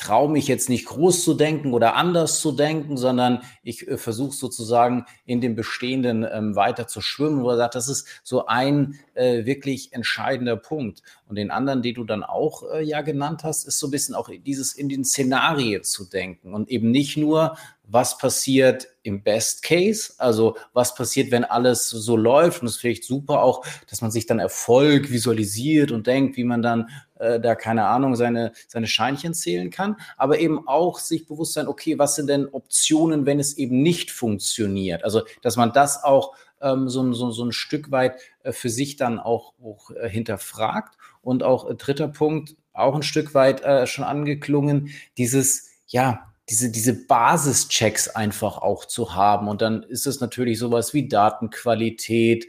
traue mich jetzt nicht groß zu denken oder anders zu denken, sondern ich äh, versuche sozusagen in dem Bestehenden ähm, weiter zu schwimmen. Oder sagt, das ist so ein äh, wirklich entscheidender Punkt. Und den anderen, den du dann auch äh, ja genannt hast, ist so ein bisschen auch dieses in den Szenarien zu denken und eben nicht nur, was passiert im Best Case, also was passiert, wenn alles so läuft? Und es vielleicht super auch, dass man sich dann Erfolg visualisiert und denkt, wie man dann äh, da keine Ahnung seine seine Scheinchen zählen kann, aber eben auch sich bewusst sein, okay, was sind denn Optionen, wenn es eben nicht funktioniert? Also dass man das auch ähm, so, so, so ein Stück weit äh, für sich dann auch, auch äh, hinterfragt. Und auch äh, dritter Punkt auch ein Stück weit äh, schon angeklungen, dieses ja diese, diese Basischecks einfach auch zu haben. Und dann ist es natürlich sowas wie Datenqualität,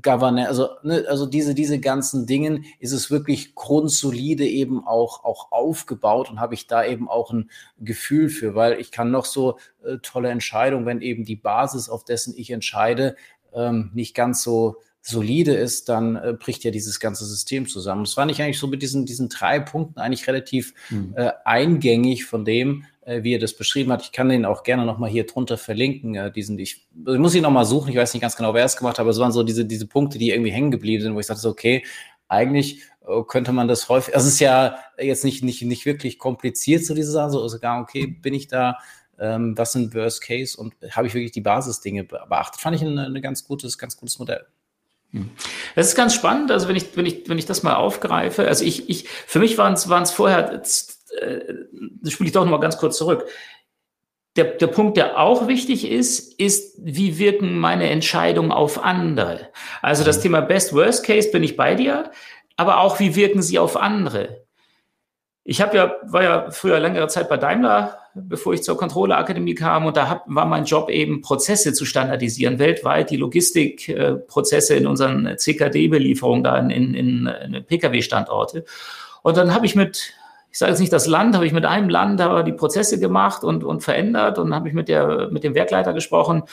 Governance, also, ne, also diese, diese ganzen Dingen ist es wirklich grundsolide eben auch, auch aufgebaut und habe ich da eben auch ein Gefühl für, weil ich kann noch so äh, tolle Entscheidungen, wenn eben die Basis, auf dessen ich entscheide, ähm, nicht ganz so solide ist, dann äh, bricht ja dieses ganze System zusammen. Das fand ich eigentlich so mit diesen, diesen drei Punkten eigentlich relativ mhm. äh, eingängig von dem, äh, wie er das beschrieben hat. Ich kann den auch gerne nochmal hier drunter verlinken. Äh, diesen, ich, ich muss ihn nochmal suchen, ich weiß nicht ganz genau, wer es gemacht hat, aber es waren so diese, diese Punkte, die irgendwie hängen geblieben sind, wo ich sagte, okay, eigentlich äh, könnte man das häufig, also es ist ja jetzt nicht, nicht, nicht wirklich kompliziert, so diese Sachen, so sogar, okay, bin ich da ähm, was sind Worst Case und habe ich wirklich die Basisdinge beachtet. Fand ich ein, ein ganz gutes, ganz gutes Modell. Hm. Das ist ganz spannend. Also wenn ich, wenn ich, wenn ich das mal aufgreife, also ich, ich, für mich waren es, waren es vorher, äh, das spiele ich doch noch mal ganz kurz zurück. Der, der Punkt, der auch wichtig ist, ist, wie wirken meine Entscheidungen auf andere? Also das mhm. Thema Best Worst Case bin ich bei dir, aber auch wie wirken sie auf andere? Ich habe ja, war ja früher längere Zeit bei Daimler, bevor ich zur Kontrollerakademie kam und da hab, war mein Job eben Prozesse zu standardisieren, weltweit die Logistikprozesse in unseren CKD-Belieferungen da in, in, in Pkw-Standorte. Und dann habe ich mit, ich sage jetzt nicht das Land, habe ich mit einem Land aber die Prozesse gemacht und, und verändert und habe ich mit, der, mit dem Werkleiter gesprochen.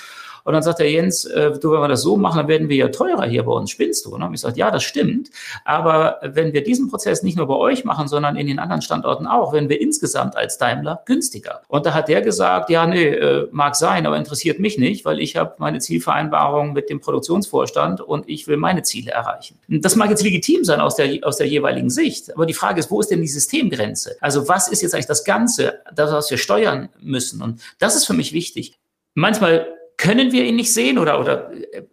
Und dann sagt der Jens, äh, du, wenn wir das so machen, dann werden wir ja teurer hier bei uns. Spinnst du? Und dann habe ich gesagt, ja, das stimmt. Aber wenn wir diesen Prozess nicht nur bei euch machen, sondern in den anderen Standorten auch, werden wir insgesamt als Daimler günstiger. Und da hat der gesagt, ja, nee, äh, mag sein, aber interessiert mich nicht, weil ich habe meine Zielvereinbarung mit dem Produktionsvorstand und ich will meine Ziele erreichen. Das mag jetzt legitim sein aus der, aus der jeweiligen Sicht, aber die Frage ist, wo ist denn die Systemgrenze? Also was ist jetzt eigentlich das Ganze, das, was wir steuern müssen? Und das ist für mich wichtig. Manchmal können wir ihn nicht sehen oder, oder äh,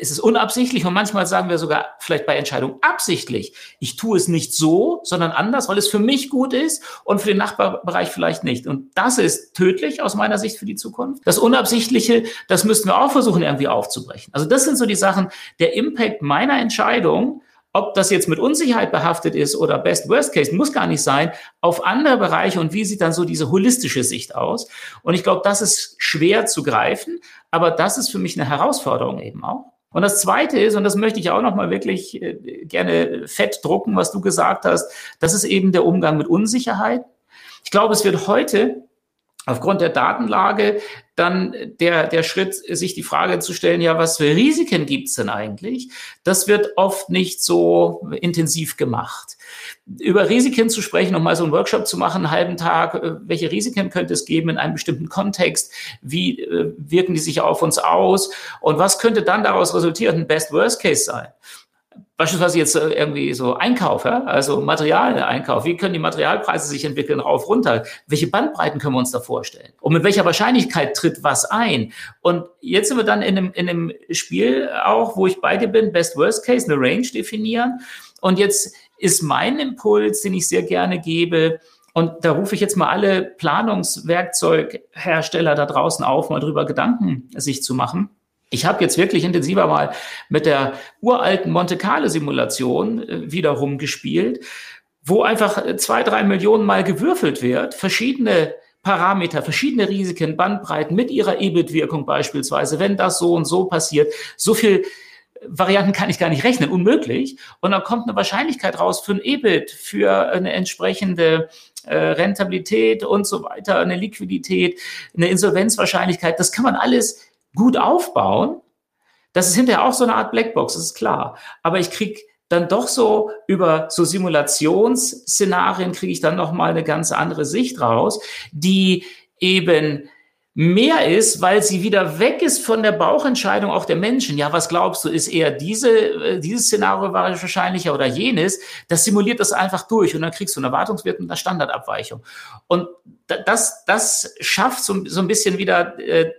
ist es unabsichtlich und manchmal sagen wir sogar vielleicht bei Entscheidungen absichtlich, ich tue es nicht so, sondern anders, weil es für mich gut ist und für den Nachbarbereich vielleicht nicht. Und das ist tödlich aus meiner Sicht für die Zukunft. Das Unabsichtliche, das müssten wir auch versuchen irgendwie aufzubrechen. Also das sind so die Sachen, der Impact meiner Entscheidung ob das jetzt mit Unsicherheit behaftet ist oder Best Worst Case, muss gar nicht sein, auf andere Bereiche und wie sieht dann so diese holistische Sicht aus? Und ich glaube, das ist schwer zu greifen, aber das ist für mich eine Herausforderung eben auch. Und das Zweite ist, und das möchte ich auch nochmal wirklich äh, gerne fett drucken, was du gesagt hast, das ist eben der Umgang mit Unsicherheit. Ich glaube, es wird heute aufgrund der Datenlage dann der, der Schritt, sich die Frage zu stellen, ja, was für Risiken gibt's denn eigentlich? Das wird oft nicht so intensiv gemacht. Über Risiken zu sprechen, um mal so einen Workshop zu machen, einen halben Tag, äh, welche Risiken könnte es geben in einem bestimmten Kontext? Wie äh, wirken die sich auf uns aus? Und was könnte dann daraus resultieren, ein Best-Worst-Case sein? Beispielsweise jetzt äh, irgendwie so Einkauf, ja? also Materialeinkauf. Wie können die Materialpreise sich entwickeln, rauf, runter? Welche Bandbreiten können wir uns da vorstellen? Und mit welcher Wahrscheinlichkeit tritt was ein? Und jetzt sind wir dann in einem, in einem Spiel auch, wo ich bei dir bin, Best Worst Case, eine Range definieren. Und jetzt ist mein Impuls, den ich sehr gerne gebe, und da rufe ich jetzt mal alle Planungswerkzeughersteller da draußen auf, mal drüber Gedanken sich zu machen ich habe jetzt wirklich intensiver mal mit der uralten Monte Carlo Simulation äh, wiederum gespielt, wo einfach äh, zwei, drei Millionen Mal gewürfelt wird, verschiedene Parameter, verschiedene Risiken, Bandbreiten mit ihrer EBIT-Wirkung beispielsweise, wenn das so und so passiert, so viel Varianten kann ich gar nicht rechnen, unmöglich. Und dann kommt eine Wahrscheinlichkeit raus für ein EBIT, für eine entsprechende äh, Rentabilität und so weiter, eine Liquidität, eine Insolvenzwahrscheinlichkeit. Das kann man alles gut aufbauen, das ist hinterher auch so eine Art Blackbox, das ist klar. Aber ich kriege dann doch so über so Simulationsszenarien kriege ich dann noch mal eine ganz andere Sicht raus, die eben mehr ist, weil sie wieder weg ist von der Bauchentscheidung auch der Menschen. Ja, was glaubst du, ist eher diese, äh, dieses Szenario wahrscheinlicher oder jenes? Das simuliert das einfach durch und dann kriegst du einen Erwartungswert mit einer Standardabweichung. Und das, das schafft so, so ein bisschen wieder äh,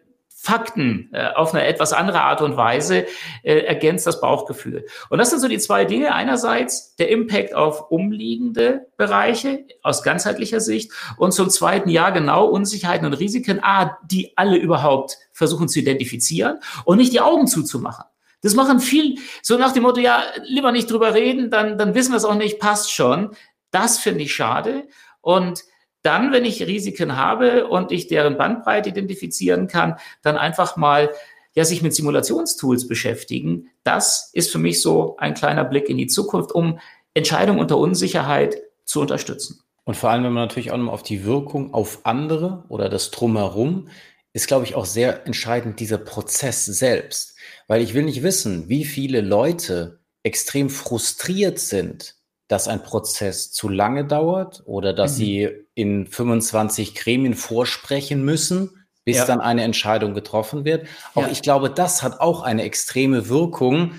Fakten äh, auf eine etwas andere Art und Weise äh, ergänzt das Bauchgefühl. Und das sind so die zwei Dinge. Einerseits der Impact auf umliegende Bereiche aus ganzheitlicher Sicht und zum zweiten ja genau Unsicherheiten und Risiken, ah, die alle überhaupt versuchen zu identifizieren und nicht die Augen zuzumachen. Das machen viel, so nach dem Motto, ja, lieber nicht drüber reden, dann, dann wissen wir es auch nicht, passt schon. Das finde ich schade. Und dann, wenn ich Risiken habe und ich deren Bandbreite identifizieren kann, dann einfach mal ja, sich mit Simulationstools beschäftigen. Das ist für mich so ein kleiner Blick in die Zukunft, um Entscheidungen unter Unsicherheit zu unterstützen. Und vor allem, wenn man natürlich auch noch auf die Wirkung auf andere oder das Drumherum, ist, glaube ich, auch sehr entscheidend dieser Prozess selbst. Weil ich will nicht wissen, wie viele Leute extrem frustriert sind, dass ein Prozess zu lange dauert oder dass mhm. sie in 25 Gremien vorsprechen müssen, bis ja. dann eine Entscheidung getroffen wird. Auch ja. ich glaube, das hat auch eine extreme Wirkung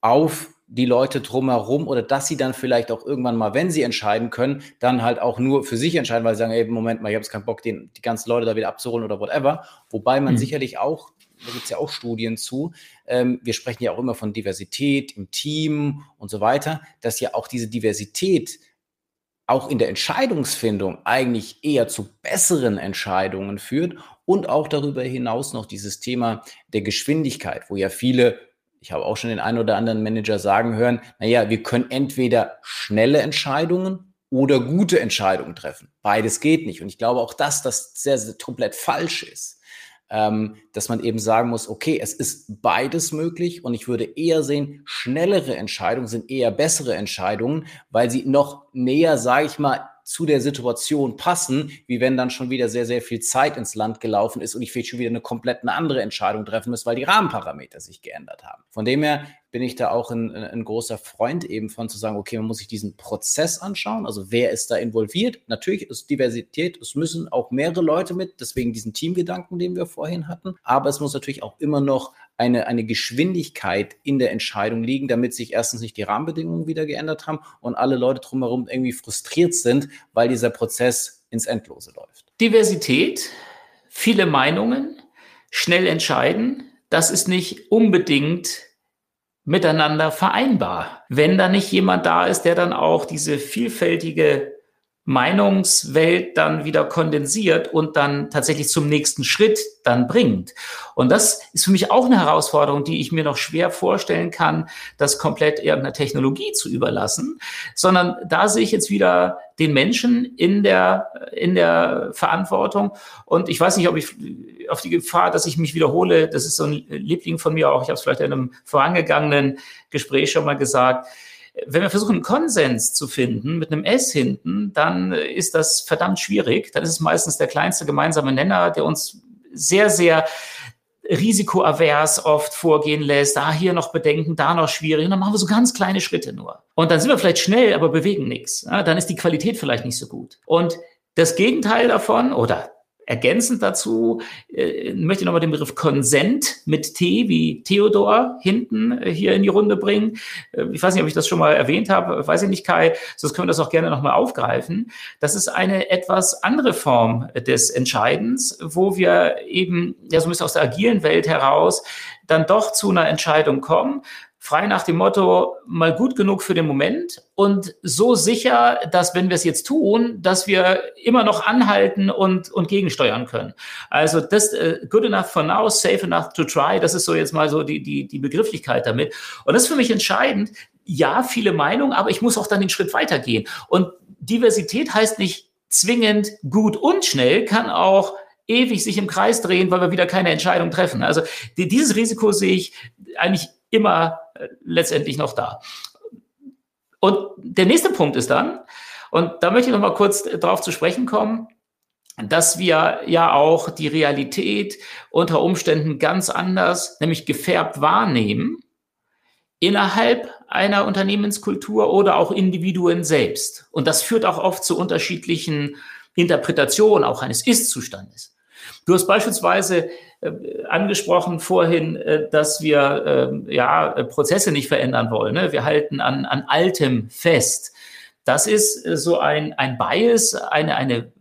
auf die Leute drumherum oder dass sie dann vielleicht auch irgendwann mal, wenn sie entscheiden können, dann halt auch nur für sich entscheiden, weil sie sagen, ey, Moment mal, ich habe jetzt keinen Bock, den, die ganzen Leute da wieder abzuholen oder whatever. Wobei man mhm. sicherlich auch da gibt es ja auch Studien zu. Ähm, wir sprechen ja auch immer von Diversität im Team und so weiter, dass ja auch diese Diversität auch in der Entscheidungsfindung eigentlich eher zu besseren Entscheidungen führt und auch darüber hinaus noch dieses Thema der Geschwindigkeit, wo ja viele, ich habe auch schon den einen oder anderen Manager sagen hören, naja, wir können entweder schnelle Entscheidungen oder gute Entscheidungen treffen. Beides geht nicht. Und ich glaube auch, dass das sehr, sehr komplett falsch ist ähm, dass man eben sagen muss, okay, es ist beides möglich und ich würde eher sehen, schnellere Entscheidungen sind eher bessere Entscheidungen, weil sie noch näher, sage ich mal, zu der Situation passen, wie wenn dann schon wieder sehr, sehr viel Zeit ins Land gelaufen ist und ich vielleicht schon wieder eine komplett eine andere Entscheidung treffen muss, weil die Rahmenparameter sich geändert haben. Von dem her bin ich da auch ein, ein, großer Freund eben von zu sagen, okay, man muss sich diesen Prozess anschauen. Also wer ist da involviert? Natürlich ist Diversität, es müssen auch mehrere Leute mit, deswegen diesen Teamgedanken, den wir vorhin hatten. Aber es muss natürlich auch immer noch eine, eine Geschwindigkeit in der Entscheidung liegen, damit sich erstens nicht die Rahmenbedingungen wieder geändert haben und alle Leute drumherum irgendwie frustriert sind, weil dieser Prozess ins Endlose läuft. Diversität, viele Meinungen, schnell entscheiden, das ist nicht unbedingt miteinander vereinbar. Wenn da nicht jemand da ist, der dann auch diese vielfältige Meinungswelt dann wieder kondensiert und dann tatsächlich zum nächsten Schritt dann bringt. Und das ist für mich auch eine Herausforderung, die ich mir noch schwer vorstellen kann, das komplett irgendeiner Technologie zu überlassen, sondern da sehe ich jetzt wieder den Menschen in der, in der Verantwortung. Und ich weiß nicht, ob ich auf die Gefahr, dass ich mich wiederhole, das ist so ein Liebling von mir auch, ich habe es vielleicht in einem vorangegangenen Gespräch schon mal gesagt, wenn wir versuchen, einen Konsens zu finden mit einem S hinten, dann ist das verdammt schwierig. Dann ist es meistens der kleinste gemeinsame Nenner, der uns sehr, sehr risikoavers oft vorgehen lässt. Da hier noch Bedenken, da noch schwierig. Und dann machen wir so ganz kleine Schritte nur. Und dann sind wir vielleicht schnell, aber bewegen nichts. Ja, dann ist die Qualität vielleicht nicht so gut. Und das Gegenteil davon oder Ergänzend dazu äh, möchte ich nochmal den Begriff Konsent mit T wie Theodor hinten äh, hier in die Runde bringen. Äh, ich weiß nicht, ob ich das schon mal erwähnt habe, weiß ich nicht, Kai, sonst können wir das auch gerne nochmal aufgreifen. Das ist eine etwas andere Form des Entscheidens, wo wir eben, ja, so ein bisschen aus der agilen Welt heraus dann doch zu einer Entscheidung kommen, frei nach dem Motto, mal gut genug für den Moment und so sicher, dass wenn wir es jetzt tun, dass wir immer noch anhalten und, und gegensteuern können. Also das äh, good enough for now, safe enough to try, das ist so jetzt mal so die, die, die Begrifflichkeit damit. Und das ist für mich entscheidend. Ja, viele Meinungen, aber ich muss auch dann den Schritt weitergehen. Und Diversität heißt nicht zwingend gut und schnell, kann auch ewig sich im Kreis drehen, weil wir wieder keine Entscheidung treffen. Also die, dieses Risiko sehe ich eigentlich immer letztendlich noch da. Und der nächste Punkt ist dann, und da möchte ich noch mal kurz darauf zu sprechen kommen, dass wir ja auch die Realität unter Umständen ganz anders, nämlich gefärbt wahrnehmen, innerhalb einer Unternehmenskultur oder auch Individuen selbst. Und das führt auch oft zu unterschiedlichen Interpretationen auch eines Ist-Zustandes. Du hast beispielsweise äh, angesprochen vorhin, äh, dass wir äh, ja Prozesse nicht verändern wollen. Ne? Wir halten an, an Altem fest. Das ist so ein, ein Bias, eine, eine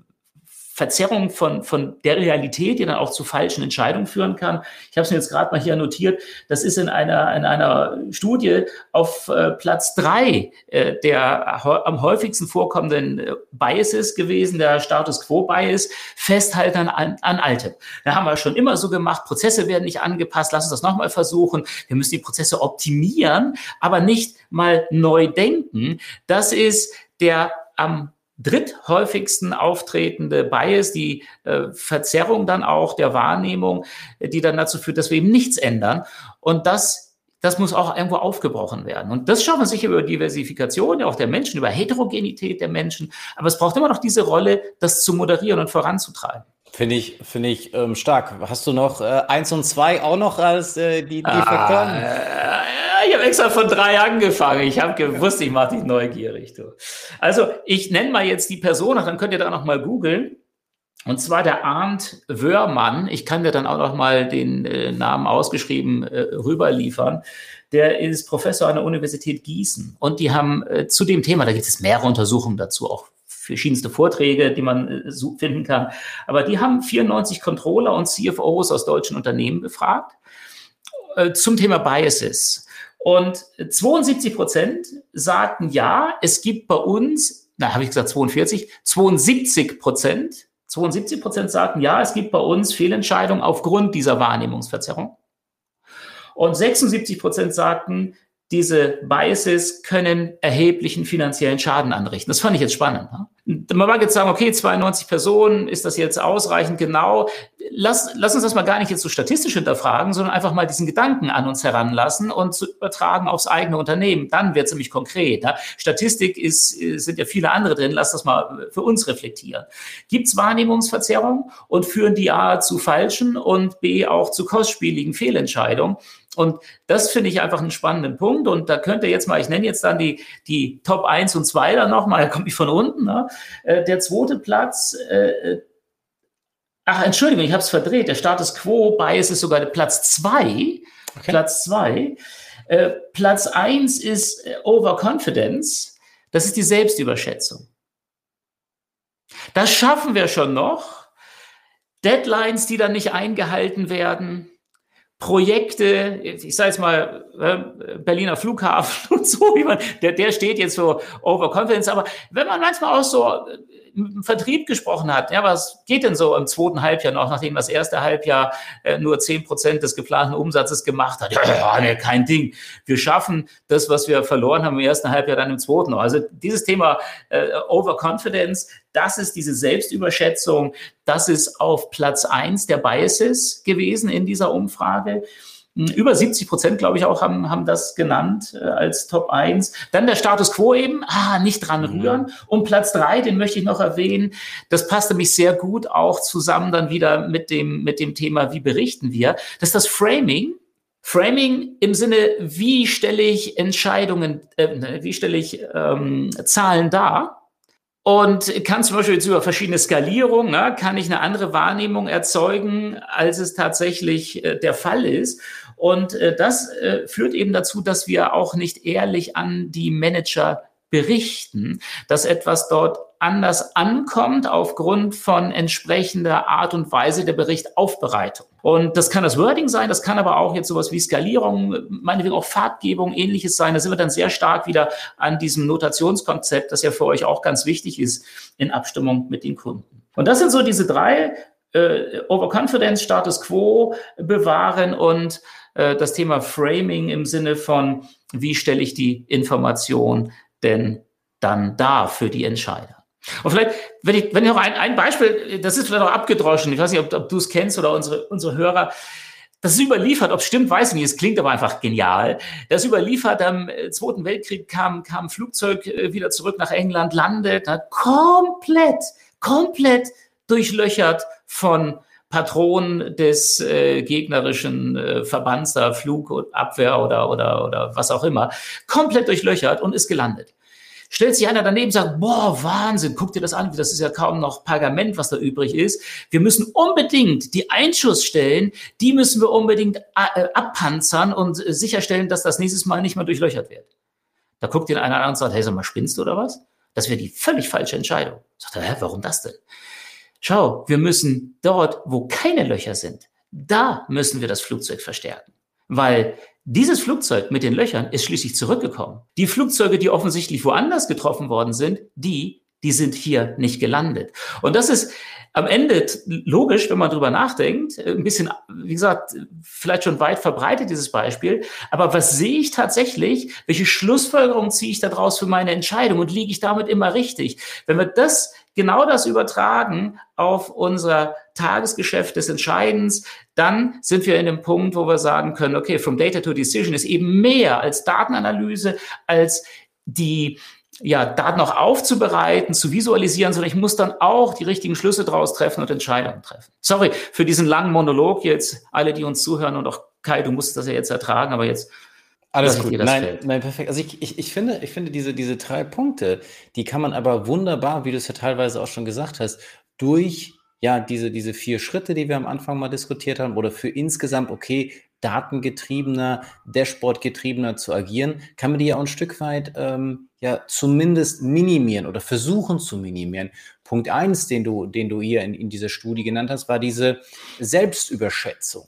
Verzerrung von, von der Realität, die dann auch zu falschen Entscheidungen führen kann. Ich habe es mir jetzt gerade mal hier notiert. Das ist in einer, in einer Studie auf äh, Platz drei äh, der am häufigsten vorkommenden äh, Biases gewesen, der Status Quo Bias, Festhalten an, an Altem. Da haben wir schon immer so gemacht, Prozesse werden nicht angepasst, lass uns das nochmal versuchen. Wir müssen die Prozesse optimieren, aber nicht mal neu denken. Das ist der am dritthäufigsten auftretende Bias, die äh, Verzerrung dann auch der Wahrnehmung, die dann dazu führt, dass wir eben nichts ändern. Und das das muss auch irgendwo aufgebrochen werden. Und das schaffen wir sicher über Diversifikation ja auch der Menschen, über Heterogenität der Menschen. Aber es braucht immer noch diese Rolle, das zu moderieren und voranzutreiben. Finde ich, finde ich ähm, stark. Hast du noch äh, eins und zwei auch noch als äh, die, die ah, Faktoren? Äh, ich habe extra von drei angefangen. Ich habe gewusst, ich mache dich neugierig. Du. Also ich nenne mal jetzt die Person, dann könnt ihr da noch mal googeln. Und zwar der Arndt Wörmann. Ich kann dir dann auch noch mal den äh, Namen ausgeschrieben äh, rüberliefern. Der ist Professor an der Universität Gießen. Und die haben äh, zu dem Thema, da gibt es mehrere Untersuchungen dazu, auch verschiedenste Vorträge, die man äh, finden kann. Aber die haben 94 Controller und CFOs aus deutschen Unternehmen befragt äh, zum Thema Biases. Und 72 Prozent sagten, ja, es gibt bei uns, na, habe ich gesagt 42, 72 Prozent, 72 Prozent sagten, ja, es gibt bei uns Fehlentscheidungen aufgrund dieser Wahrnehmungsverzerrung. Und 76 Prozent sagten, diese Biases können erheblichen finanziellen Schaden anrichten. Das fand ich jetzt spannend. Ne? Man mag jetzt sagen, okay, 92 Personen, ist das jetzt ausreichend genau? lass, lass uns das mal gar nicht jetzt so statistisch hinterfragen, sondern einfach mal diesen Gedanken an uns heranlassen und zu übertragen aufs eigene Unternehmen. Dann wird es nämlich konkret. Ne? Statistik ist, sind ja viele andere drin. Lass das mal für uns reflektieren. Gibt es Wahrnehmungsverzerrungen und führen die A zu falschen und B auch zu kostspieligen Fehlentscheidungen? Und das finde ich einfach einen spannenden Punkt. Und da könnte jetzt mal, ich nenne jetzt dann die, die Top 1 und 2 dann nochmal, da komme ich von unten. Ne? Äh, der zweite Platz, äh, ach, Entschuldigung, ich habe es verdreht. Der Status Quo Bias ist sogar der Platz 2. Okay. Platz 2. Äh, Platz 1 ist äh, Overconfidence. Das ist die Selbstüberschätzung. Das schaffen wir schon noch. Deadlines, die dann nicht eingehalten werden. Projekte, ich sage jetzt mal äh, Berliner Flughafen und so, wie man, der, der steht jetzt für Overconfidence, aber wenn man manchmal auch so im Vertrieb gesprochen hat, ja, was geht denn so im zweiten Halbjahr noch, nachdem das erste Halbjahr äh, nur zehn Prozent des geplanten Umsatzes gemacht hat? Ja, nee, kein Ding. Wir schaffen das, was wir verloren haben im ersten Halbjahr, dann im zweiten. Also dieses Thema äh, Overconfidence, das ist diese Selbstüberschätzung, das ist auf Platz eins der Biases gewesen in dieser Umfrage. Hm, über 70 Prozent, glaube ich, auch haben, haben das genannt äh, als Top 1. Dann der Status Quo eben, ah, nicht dran mhm. rühren. Mhm. Und Platz 3, den möchte ich noch erwähnen, das passte mich sehr gut auch zusammen dann wieder mit dem, mit dem Thema, wie berichten wir. Das ist das Framing. Framing im Sinne, wie stelle ich Entscheidungen, äh, ne, wie stelle ich ähm, Zahlen dar? Und kann zum Beispiel jetzt über verschiedene Skalierungen, ne, kann ich eine andere Wahrnehmung erzeugen, als es tatsächlich äh, der Fall ist. Und äh, das äh, führt eben dazu, dass wir auch nicht ehrlich an die Manager berichten, dass etwas dort anders ankommt aufgrund von entsprechender Art und Weise der Berichtaufbereitung. Und das kann das Wording sein, das kann aber auch jetzt sowas wie Skalierung, meinetwegen auch Farbgebung, ähnliches sein. Da sind wir dann sehr stark wieder an diesem Notationskonzept, das ja für euch auch ganz wichtig ist in Abstimmung mit den Kunden. Und das sind so diese drei äh, Overconfidence, Status Quo bewahren und äh, das Thema Framing im Sinne von, wie stelle ich die Information denn dann dar für die Entscheider? Und vielleicht, wenn ich, wenn ich noch ein, ein Beispiel, das ist vielleicht auch abgedroschen, ich weiß nicht, ob, ob du es kennst oder unsere, unsere Hörer, das ist überliefert, ob es stimmt, weiß ich nicht, es klingt aber einfach genial. Das ist überliefert, am äh, Zweiten Weltkrieg kam, kam ein Flugzeug äh, wieder zurück nach England, landet, komplett, komplett durchlöchert von Patronen des äh, gegnerischen äh, Verbands der Flugabwehr oder, oder, oder was auch immer, komplett durchlöchert und ist gelandet. Stellt sich einer daneben und sagt, boah, Wahnsinn, guck dir das an, das ist ja kaum noch Pergament, was da übrig ist. Wir müssen unbedingt die Einschussstellen, die müssen wir unbedingt äh, abpanzern und äh, sicherstellen, dass das nächstes Mal nicht mehr durchlöchert wird. Da guckt ihn einer an und sagt, hey, sag mal, spinnst du oder was? Das wäre die völlig falsche Entscheidung. Sagt er, hä, warum das denn? Schau, wir müssen dort, wo keine Löcher sind, da müssen wir das Flugzeug verstärken. Weil dieses Flugzeug mit den Löchern ist schließlich zurückgekommen. Die Flugzeuge, die offensichtlich woanders getroffen worden sind, die, die sind hier nicht gelandet. Und das ist am Ende logisch, wenn man drüber nachdenkt, ein bisschen, wie gesagt, vielleicht schon weit verbreitet dieses Beispiel. Aber was sehe ich tatsächlich? Welche Schlussfolgerung ziehe ich daraus für meine Entscheidung und liege ich damit immer richtig? Wenn wir das genau das übertragen auf unser Tagesgeschäft des Entscheidens, dann sind wir in dem Punkt, wo wir sagen können, okay, from data to decision ist eben mehr als Datenanalyse, als die ja, Daten auch aufzubereiten, zu visualisieren, sondern ich muss dann auch die richtigen Schlüsse daraus treffen und Entscheidungen treffen. Sorry für diesen langen Monolog jetzt, alle, die uns zuhören und auch Kai, du musst das ja jetzt ertragen, aber jetzt alles gut. Nein, nein, perfekt. Also ich, ich, ich finde, ich finde diese, diese drei Punkte, die kann man aber wunderbar, wie du es ja teilweise auch schon gesagt hast, durch ja, diese, diese vier Schritte, die wir am Anfang mal diskutiert haben, oder für insgesamt, okay, datengetriebener, Dashboard-getriebener zu agieren, kann man die ja auch ein Stück weit ähm, ja zumindest minimieren oder versuchen zu minimieren. Punkt eins, den du, den du hier in, in dieser Studie genannt hast, war diese Selbstüberschätzung.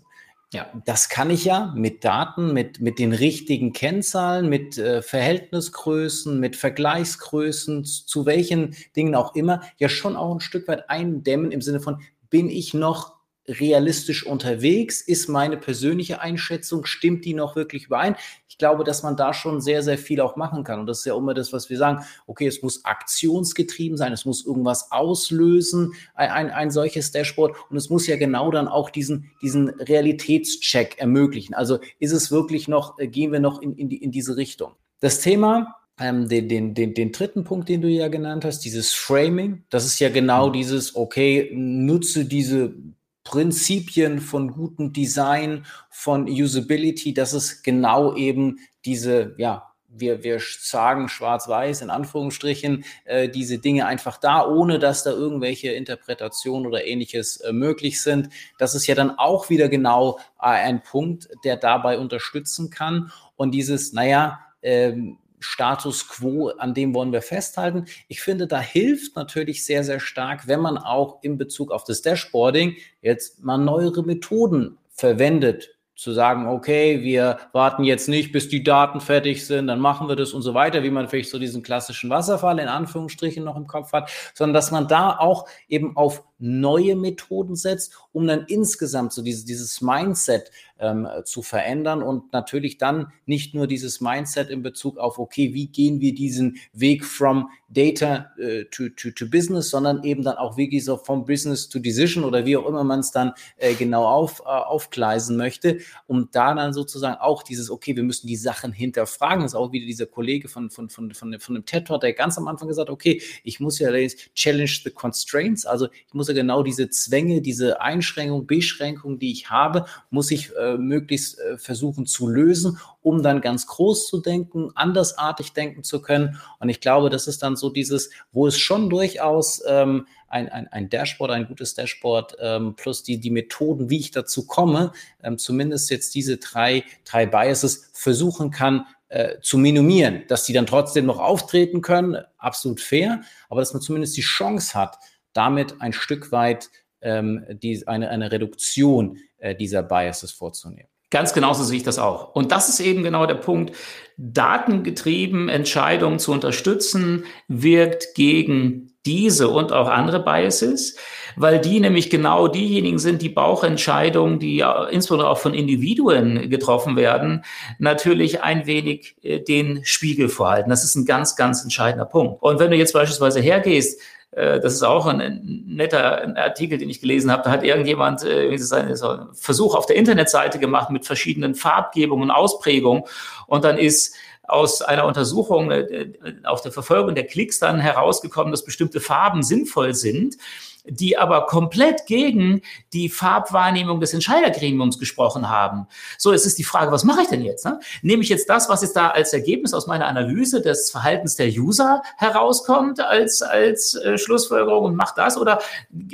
Ja, das kann ich ja mit Daten, mit, mit den richtigen Kennzahlen, mit äh, Verhältnisgrößen, mit Vergleichsgrößen, zu welchen Dingen auch immer, ja schon auch ein Stück weit eindämmen im Sinne von, bin ich noch realistisch unterwegs? Ist meine persönliche Einschätzung, stimmt die noch wirklich überein? Ich glaube, dass man da schon sehr, sehr viel auch machen kann. Und das ist ja immer das, was wir sagen. Okay, es muss aktionsgetrieben sein, es muss irgendwas auslösen, ein, ein, ein solches Dashboard. Und es muss ja genau dann auch diesen, diesen Realitätscheck ermöglichen. Also ist es wirklich noch, äh, gehen wir noch in, in, die, in diese Richtung? Das Thema ähm, den, den, den, den dritten Punkt, den du ja genannt hast, dieses Framing, das ist ja genau mhm. dieses, okay, nutze diese Prinzipien von gutem Design, von Usability, das ist genau eben diese, ja, wir, wir sagen schwarz-weiß in Anführungsstrichen äh, diese Dinge einfach da, ohne dass da irgendwelche Interpretationen oder ähnliches äh, möglich sind. Das ist ja dann auch wieder genau äh, ein Punkt, der dabei unterstützen kann. Und dieses, naja, ähm, Status quo, an dem wollen wir festhalten. Ich finde, da hilft natürlich sehr, sehr stark, wenn man auch in Bezug auf das Dashboarding jetzt mal neuere Methoden verwendet, zu sagen, okay, wir warten jetzt nicht, bis die Daten fertig sind, dann machen wir das und so weiter, wie man vielleicht so diesen klassischen Wasserfall in Anführungsstrichen noch im Kopf hat, sondern dass man da auch eben auf neue Methoden setzt, um dann insgesamt so dieses, dieses Mindset ähm, zu verändern und natürlich dann nicht nur dieses Mindset in Bezug auf, okay, wie gehen wir diesen Weg from Data äh, to, to, to Business, sondern eben dann auch wirklich so vom Business to Decision oder wie auch immer man es dann äh, genau auf, äh, aufgleisen möchte, um da dann sozusagen auch dieses, okay, wir müssen die Sachen hinterfragen. Das ist auch wieder dieser Kollege von, von, von, von, von dem TED Talk, der ganz am Anfang gesagt, okay, ich muss ja challenge the constraints, also ich muss ja genau diese Zwänge, diese Einschränkung, Beschränkung, die ich habe, muss ich äh, möglichst äh, versuchen zu lösen, um dann ganz groß zu denken, andersartig denken zu können. Und ich glaube, das ist dann so dieses, wo es schon durchaus ähm, ein, ein, ein Dashboard, ein gutes Dashboard ähm, plus die, die Methoden, wie ich dazu komme, ähm, zumindest jetzt diese drei, drei Biases versuchen kann, äh, zu minimieren, dass die dann trotzdem noch auftreten können, absolut fair, aber dass man zumindest die Chance hat, damit ein Stück weit ähm, die, eine, eine Reduktion äh, dieser Biases vorzunehmen. Ganz genauso sehe ich das auch. Und das ist eben genau der Punkt. Datengetrieben Entscheidungen zu unterstützen, wirkt gegen diese und auch andere Biases, weil die nämlich genau diejenigen sind, die Bauchentscheidungen, die insbesondere auch von Individuen getroffen werden, natürlich ein wenig äh, den Spiegel vorhalten. Das ist ein ganz, ganz entscheidender Punkt. Und wenn du jetzt beispielsweise hergehst, das ist auch ein netter Artikel, den ich gelesen habe. Da hat irgendjemand äh, seinen Versuch auf der Internetseite gemacht mit verschiedenen Farbgebungen und Ausprägungen. Und dann ist aus einer Untersuchung äh, auf der Verfolgung der Klicks dann herausgekommen, dass bestimmte Farben sinnvoll sind die aber komplett gegen die Farbwahrnehmung des Entscheidergremiums gesprochen haben. So, es ist die Frage, was mache ich denn jetzt? Ne? Nehme ich jetzt das, was jetzt da als Ergebnis aus meiner Analyse des Verhaltens der User herauskommt, als, als äh, Schlussfolgerung und mache das oder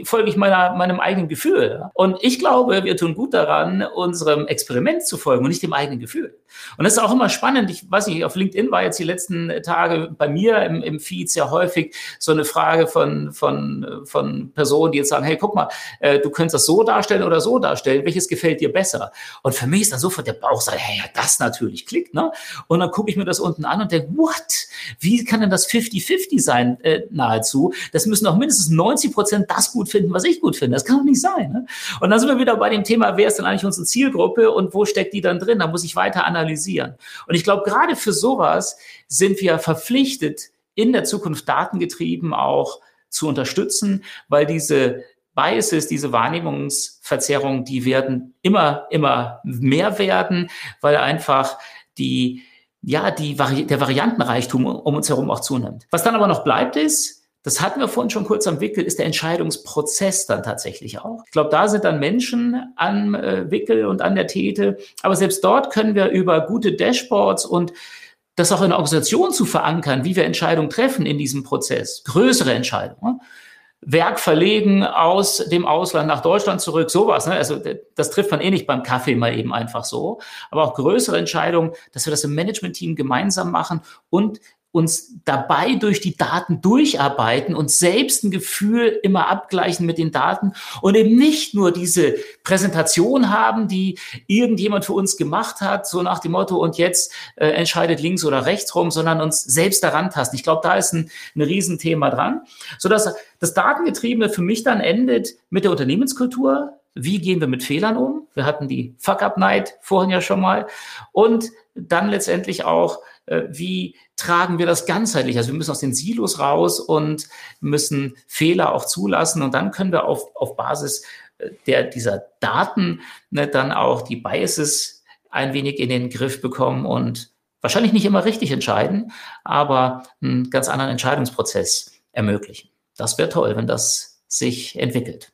folge ich meiner, meinem eigenen Gefühl? Und ich glaube, wir tun gut daran, unserem Experiment zu folgen und nicht dem eigenen Gefühl. Und das ist auch immer spannend. Ich weiß nicht, auf LinkedIn war jetzt die letzten Tage bei mir im, im Feed sehr häufig so eine Frage von, von, von Personen, die jetzt sagen, hey, guck mal, äh, du könntest das so darstellen oder so darstellen, welches gefällt dir besser? Und für mich ist dann sofort der Bauch sagt, hey, ja, das natürlich klickt, ne? Und dann gucke ich mir das unten an und denke, what? Wie kann denn das 50-50 sein, äh, nahezu? Das müssen doch mindestens 90 Prozent das gut finden, was ich gut finde. Das kann doch nicht sein. Ne? Und dann sind wir wieder bei dem Thema, wer ist denn eigentlich unsere Zielgruppe und wo steckt die dann drin? Da muss ich weiter analysieren. Und ich glaube, gerade für sowas sind wir verpflichtet, in der Zukunft datengetrieben auch zu unterstützen, weil diese Biases, diese Wahrnehmungsverzerrungen, die werden immer, immer mehr werden, weil einfach die, ja, die, der Variantenreichtum um uns herum auch zunimmt. Was dann aber noch bleibt ist, das hatten wir vorhin schon kurz am Wickel, ist der Entscheidungsprozess dann tatsächlich auch. Ich glaube, da sind dann Menschen am äh, Wickel und an der Tete. Aber selbst dort können wir über gute Dashboards und das auch in der Organisation zu verankern, wie wir Entscheidungen treffen in diesem Prozess, größere Entscheidungen. Werk verlegen aus dem Ausland nach Deutschland zurück, sowas. Ne? Also das trifft man eh nicht beim Kaffee mal eben einfach so. Aber auch größere Entscheidungen, dass wir das im Management-Team gemeinsam machen und uns dabei durch die Daten durcharbeiten und selbst ein Gefühl immer abgleichen mit den Daten und eben nicht nur diese Präsentation haben, die irgendjemand für uns gemacht hat, so nach dem Motto, und jetzt äh, entscheidet links oder rechts rum, sondern uns selbst daran tasten. Ich glaube, da ist ein, ein Riesenthema dran, sodass das Datengetriebene für mich dann endet mit der Unternehmenskultur, wie gehen wir mit Fehlern um? Wir hatten die Fuck-Up-Night vorhin ja schon mal. Und dann letztendlich auch, wie tragen wir das ganzheitlich? Also wir müssen aus den Silos raus und müssen Fehler auch zulassen. Und dann können wir auf, auf Basis äh, der, dieser Daten ne, dann auch die Biases ein wenig in den Griff bekommen und wahrscheinlich nicht immer richtig entscheiden, aber einen ganz anderen Entscheidungsprozess ermöglichen. Das wäre toll, wenn das sich entwickelt.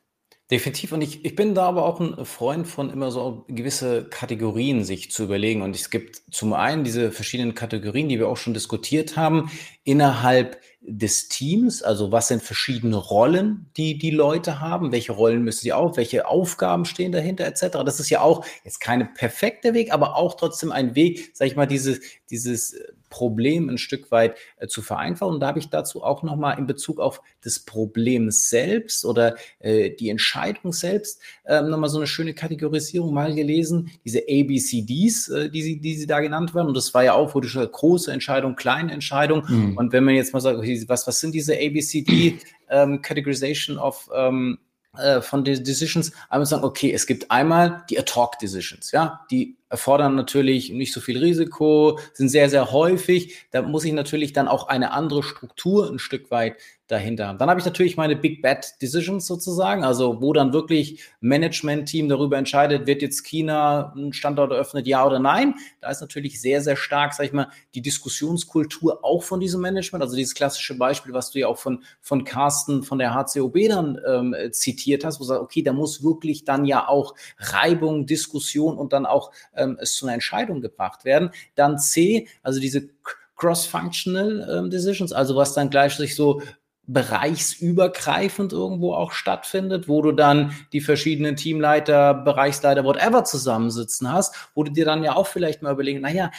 Definitiv. Und ich, ich bin da aber auch ein Freund von immer so gewisse Kategorien sich zu überlegen. Und es gibt zum einen diese verschiedenen Kategorien, die wir auch schon diskutiert haben, innerhalb des Teams. Also was sind verschiedene Rollen, die die Leute haben? Welche Rollen müssen sie auf? Welche Aufgaben stehen dahinter etc. Das ist ja auch jetzt keine perfekte Weg, aber auch trotzdem ein Weg, sag ich mal, dieses, dieses Problem ein Stück weit äh, zu vereinfachen. Und da habe ich dazu auch nochmal in Bezug auf das Problem selbst oder äh, die Entscheidung selbst äh, nochmal so eine schöne Kategorisierung mal gelesen. Diese ABCDs, äh, die, sie, die sie da genannt werden. Und das war ja auch, wo du schon große Entscheidung, kleine Entscheidung. Mhm. Und wenn man jetzt mal sagt, okay, was, was sind diese ABCD ähm, Categorization of ähm, äh, von den Decisions, einmal sagen, okay, es gibt einmal die Ad-Hoc-Decisions, ja, die erfordern natürlich nicht so viel Risiko, sind sehr, sehr häufig. Da muss ich natürlich dann auch eine andere Struktur ein Stück weit dahinter haben. Dann habe ich natürlich meine Big Bad Decisions sozusagen, also wo dann wirklich Management-Team darüber entscheidet, wird jetzt China einen Standort eröffnet, ja oder nein. Da ist natürlich sehr, sehr stark, sag ich mal, die Diskussionskultur auch von diesem Management. Also dieses klassische Beispiel, was du ja auch von, von Carsten von der HCOB dann ähm, zitiert hast, wo du sagst, okay, da muss wirklich dann ja auch Reibung, Diskussion und dann auch ähm, es zu einer Entscheidung gebracht werden. Dann C, also diese Cross-Functional ähm, Decisions, also was dann gleich sich so bereichsübergreifend irgendwo auch stattfindet, wo du dann die verschiedenen Teamleiter, Bereichsleiter, whatever zusammensitzen hast, wo du dir dann ja auch vielleicht mal überlegen, naja,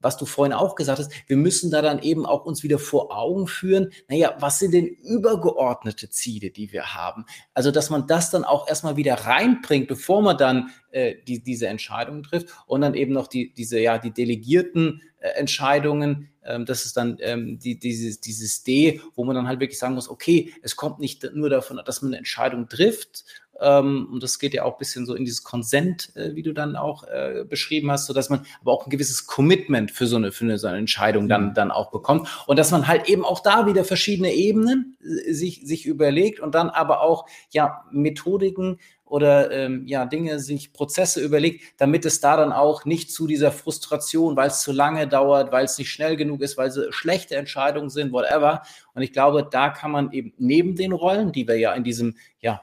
was du vorhin auch gesagt hast, wir müssen da dann eben auch uns wieder vor Augen führen, naja, was sind denn übergeordnete Ziele, die wir haben? Also, dass man das dann auch erstmal wieder reinbringt, bevor man dann äh, die, diese Entscheidungen trifft und dann eben noch die, diese, ja, die delegierten äh, Entscheidungen, ähm, das ist dann ähm, die, dieses, dieses D, wo man dann halt wirklich sagen muss, okay, es kommt nicht nur davon, dass man eine Entscheidung trifft ähm, und das geht ja auch ein bisschen so in dieses Consent, äh, wie du dann auch äh, beschrieben hast, so dass man aber auch ein gewisses Commitment für so eine, für eine, so eine Entscheidung dann, mhm. dann auch bekommt. Und dass man halt eben auch da wieder verschiedene Ebenen äh, sich, sich überlegt und dann aber auch ja Methodiken oder ähm, ja Dinge, sich Prozesse überlegt, damit es da dann auch nicht zu dieser Frustration, weil es zu lange dauert, weil es nicht schnell genug ist, weil es schlechte Entscheidungen sind, whatever. Und ich glaube, da kann man eben neben den Rollen, die wir ja in diesem ja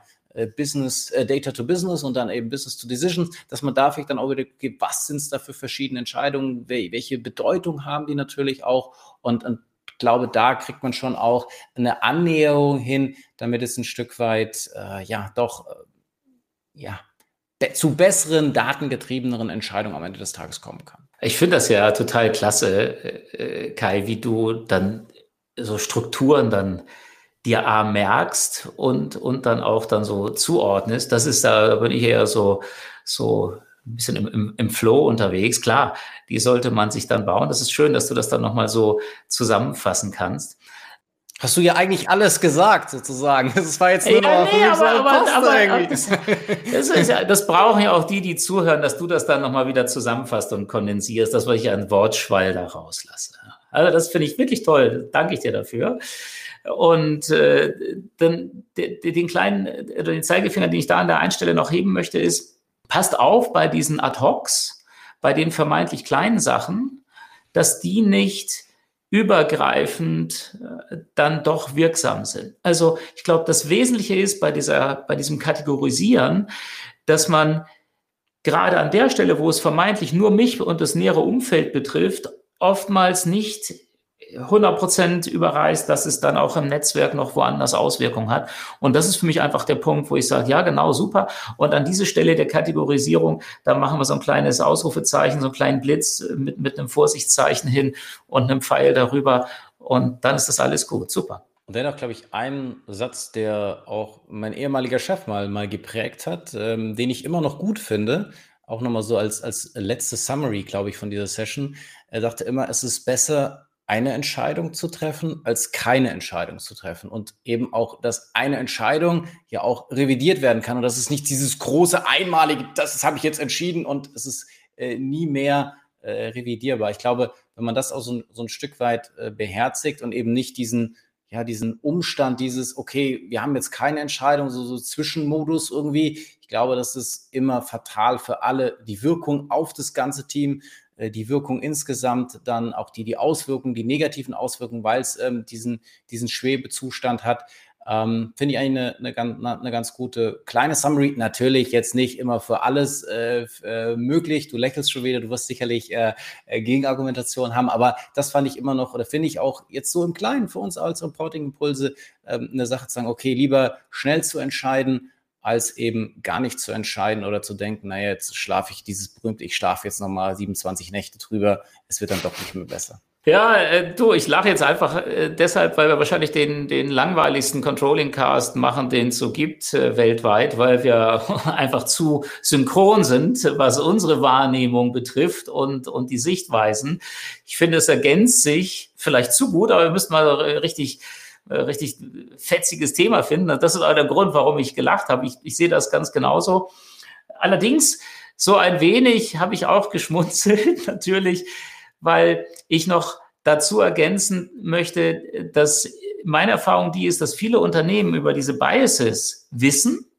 Business, äh, Data to Business und dann eben Business to Decisions, dass man da vielleicht dann auch wieder gibt, was sind es da für verschiedene Entscheidungen, welche Bedeutung haben die natürlich auch und, und glaube, da kriegt man schon auch eine Annäherung hin, damit es ein Stück weit, äh, ja, doch, äh, ja, zu besseren, datengetriebeneren Entscheidungen am Ende des Tages kommen kann. Ich finde das ja total klasse, äh, Kai, wie du dann so Strukturen dann dir A merkst und, und dann auch dann so zuordnest. Das ist da, da bin ich eher so, so ein bisschen im, im, im Flow unterwegs. Klar, die sollte man sich dann bauen. Das ist schön, dass du das dann nochmal so zusammenfassen kannst. Hast du ja eigentlich alles gesagt, sozusagen. Das war jetzt nur ja, noch nee, aber, so aber, aber, das, ist ja, das brauchen ja auch die, die zuhören, dass du das dann nochmal wieder zusammenfasst und kondensierst, dass ich einen Wortschwall da rauslasse. Also das finde ich wirklich toll. Danke ich dir dafür. Und äh, dann den kleinen, äh, den Zeigefinger, den ich da an der einen Stelle noch heben möchte, ist, passt auf bei diesen Ad-Hocs, bei den vermeintlich kleinen Sachen, dass die nicht übergreifend äh, dann doch wirksam sind. Also ich glaube, das Wesentliche ist bei, dieser, bei diesem Kategorisieren, dass man gerade an der Stelle, wo es vermeintlich nur mich und das nähere Umfeld betrifft, oftmals nicht 100% überreißt, dass es dann auch im Netzwerk noch woanders Auswirkungen hat. Und das ist für mich einfach der Punkt, wo ich sage, ja, genau, super. Und an diese Stelle der Kategorisierung, da machen wir so ein kleines Ausrufezeichen, so einen kleinen Blitz mit, mit einem Vorsichtszeichen hin und einem Pfeil darüber. Und dann ist das alles gut. Super. Und dennoch, glaube ich, ein Satz, der auch mein ehemaliger Chef mal, mal geprägt hat, ähm, den ich immer noch gut finde, auch nochmal so als, als letzte Summary, glaube ich, von dieser Session. Er sagte immer, es ist besser, eine Entscheidung zu treffen, als keine Entscheidung zu treffen. Und eben auch, dass eine Entscheidung ja auch revidiert werden kann und dass es nicht dieses große einmalige, das habe ich jetzt entschieden und es ist äh, nie mehr äh, revidierbar. Ich glaube, wenn man das auch so, so ein Stück weit äh, beherzigt und eben nicht diesen, ja, diesen Umstand, dieses, okay, wir haben jetzt keine Entscheidung, so, so Zwischenmodus irgendwie. Ich glaube, das ist immer fatal für alle. Die Wirkung auf das ganze Team die Wirkung insgesamt, dann auch die, die Auswirkungen, die negativen Auswirkungen, weil es ähm, diesen, diesen Schwebezustand hat. Ähm, Finde ich eigentlich eine, eine, eine, ganz gute kleine Summary. Natürlich jetzt nicht immer für alles äh, äh, möglich. Du lächelst schon wieder, du wirst sicherlich äh, äh Gegenargumentation haben, aber das fand ich immer noch oder finde ich auch jetzt so im Kleinen für uns als Reporting-Impulse ähm, eine Sache zu sagen, okay, lieber schnell zu entscheiden, als eben gar nicht zu entscheiden oder zu denken, naja, jetzt schlafe ich dieses berühmte, ich schlafe jetzt nochmal 27 Nächte drüber, es wird dann doch nicht mehr besser. Ja, äh, du, ich lache jetzt einfach äh, deshalb, weil wir wahrscheinlich den, den langweiligsten Controlling-Cast machen, den es so gibt äh, weltweit, weil wir einfach zu synchron sind, was unsere Wahrnehmung betrifft und, und die Sichtweisen. Ich finde, es ergänzt sich vielleicht zu gut, aber wir müssen mal richtig äh, richtig fetziges Thema finden. Das ist auch der Grund, warum ich gelacht habe. Ich, ich sehe das ganz genauso. Allerdings, so ein wenig habe ich auch geschmunzelt, natürlich, weil ich noch dazu ergänzen möchte, dass meine Erfahrung die ist, dass viele Unternehmen über diese Biases wissen,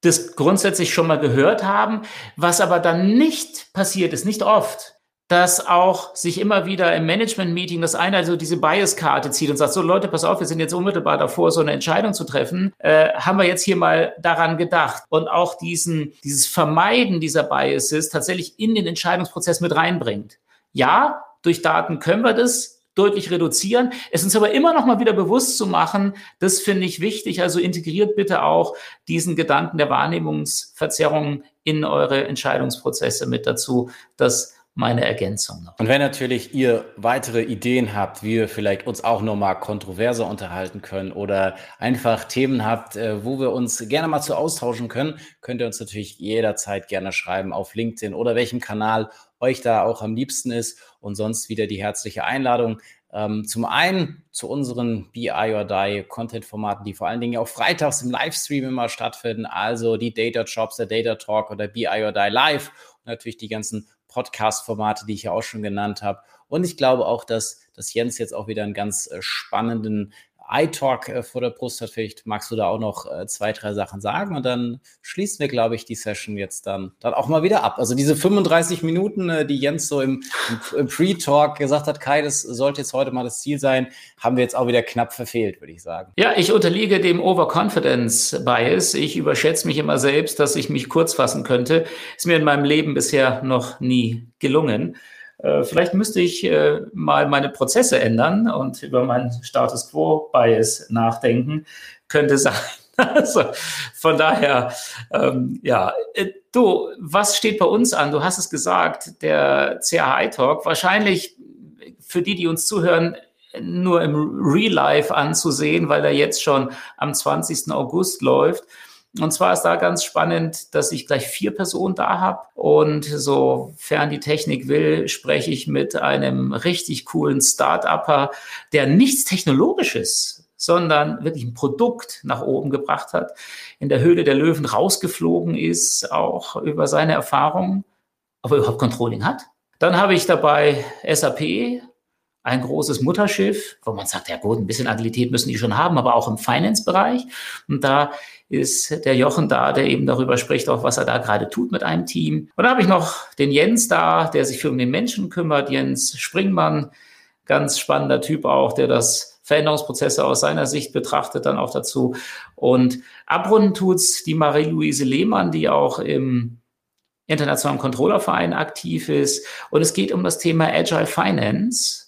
das grundsätzlich schon mal gehört haben, was aber dann nicht passiert ist, nicht oft, dass auch sich immer wieder im Management-Meeting das eine also diese Bias-Karte zieht und sagt, so Leute, pass auf, wir sind jetzt unmittelbar davor, so eine Entscheidung zu treffen, äh, haben wir jetzt hier mal daran gedacht und auch diesen, dieses Vermeiden dieser Biases tatsächlich in den Entscheidungsprozess mit reinbringt. Ja, durch Daten können wir das deutlich reduzieren. Es uns aber immer noch mal wieder bewusst zu machen, das finde ich wichtig. Also integriert bitte auch diesen Gedanken der Wahrnehmungsverzerrung in eure Entscheidungsprozesse mit dazu. dass meine Ergänzung noch. Und wenn natürlich ihr weitere Ideen habt, wie wir vielleicht uns auch nochmal kontroverser unterhalten können oder einfach Themen habt, äh, wo wir uns gerne mal zu austauschen können, könnt ihr uns natürlich jederzeit gerne schreiben auf LinkedIn oder welchem Kanal euch da auch am liebsten ist. Und sonst wieder die herzliche Einladung. Ähm, zum einen zu unseren BI or Die Content-Formaten, die vor allen Dingen auch freitags im Livestream immer stattfinden, also die Data Jobs, der Data Talk oder BI or Die Live und natürlich die ganzen Podcast-Formate, die ich ja auch schon genannt habe. Und ich glaube auch, dass, dass Jens jetzt auch wieder einen ganz äh, spannenden iTalk äh, vor der Brust hat. Vielleicht magst du da auch noch äh, zwei, drei Sachen sagen und dann schließen wir, glaube ich, die Session jetzt dann, dann auch mal wieder ab. Also diese 35 Minuten, äh, die Jens so im, im, Pre-Talk gesagt hat, Kai, das sollte jetzt heute mal das Ziel sein, haben wir jetzt auch wieder knapp verfehlt, würde ich sagen. Ja, ich unterliege dem Overconfidence Bias. Ich überschätze mich immer selbst, dass ich mich kurz fassen könnte. Ist mir in meinem Leben bisher noch nie gelungen. Äh, vielleicht müsste ich äh, mal meine Prozesse ändern und über meinen Status Quo Bias nachdenken. Könnte sein. Also von daher, ähm, ja, äh, du, was steht bei uns an? Du hast es gesagt, der CHI Talk, wahrscheinlich für die, die uns zuhören, nur im Real Life anzusehen, weil er jetzt schon am 20. August läuft. Und zwar ist da ganz spannend, dass ich gleich vier Personen da habe. Und sofern die Technik will, spreche ich mit einem richtig coolen Start-Upper, der nichts Technologisches, sondern wirklich ein Produkt nach oben gebracht hat, in der Höhle der Löwen rausgeflogen ist, auch über seine Erfahrungen, aber überhaupt Controlling hat. Dann habe ich dabei SAP, ein großes Mutterschiff, wo man sagt, ja gut, ein bisschen Agilität müssen die schon haben, aber auch im Finance-Bereich. Und da ist der Jochen da, der eben darüber spricht, auch was er da gerade tut mit einem Team. Und da habe ich noch den Jens da, der sich für den Menschen kümmert, Jens Springmann, ganz spannender Typ auch, der das Veränderungsprozesse aus seiner Sicht betrachtet, dann auch dazu. Und abrunden tut's die Marie-Louise Lehmann, die auch im Internationalen Controllerverein aktiv ist. Und es geht um das Thema Agile Finance.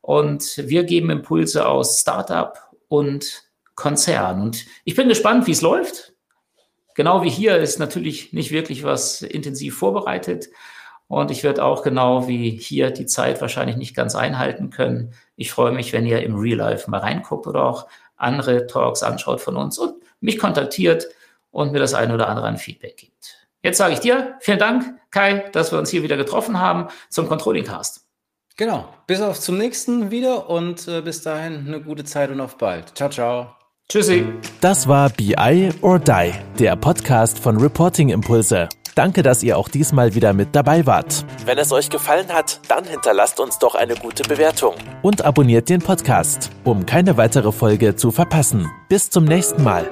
Und wir geben Impulse aus Startup und Konzern. Und ich bin gespannt, wie es läuft. Genau wie hier ist natürlich nicht wirklich was intensiv vorbereitet. Und ich werde auch genau wie hier die Zeit wahrscheinlich nicht ganz einhalten können. Ich freue mich, wenn ihr im Real Life mal reinguckt oder auch andere Talks anschaut von uns und mich kontaktiert und mir das eine oder andere an Feedback gibt. Jetzt sage ich dir vielen Dank, Kai, dass wir uns hier wieder getroffen haben zum Controlling Cast. Genau. Bis auf zum nächsten wieder und äh, bis dahin eine gute Zeit und auf bald. Ciao, ciao. Tschüssi. Das war BI or Die, der Podcast von Reporting Impulse. Danke, dass ihr auch diesmal wieder mit dabei wart. Wenn es euch gefallen hat, dann hinterlasst uns doch eine gute Bewertung. Und abonniert den Podcast, um keine weitere Folge zu verpassen. Bis zum nächsten Mal.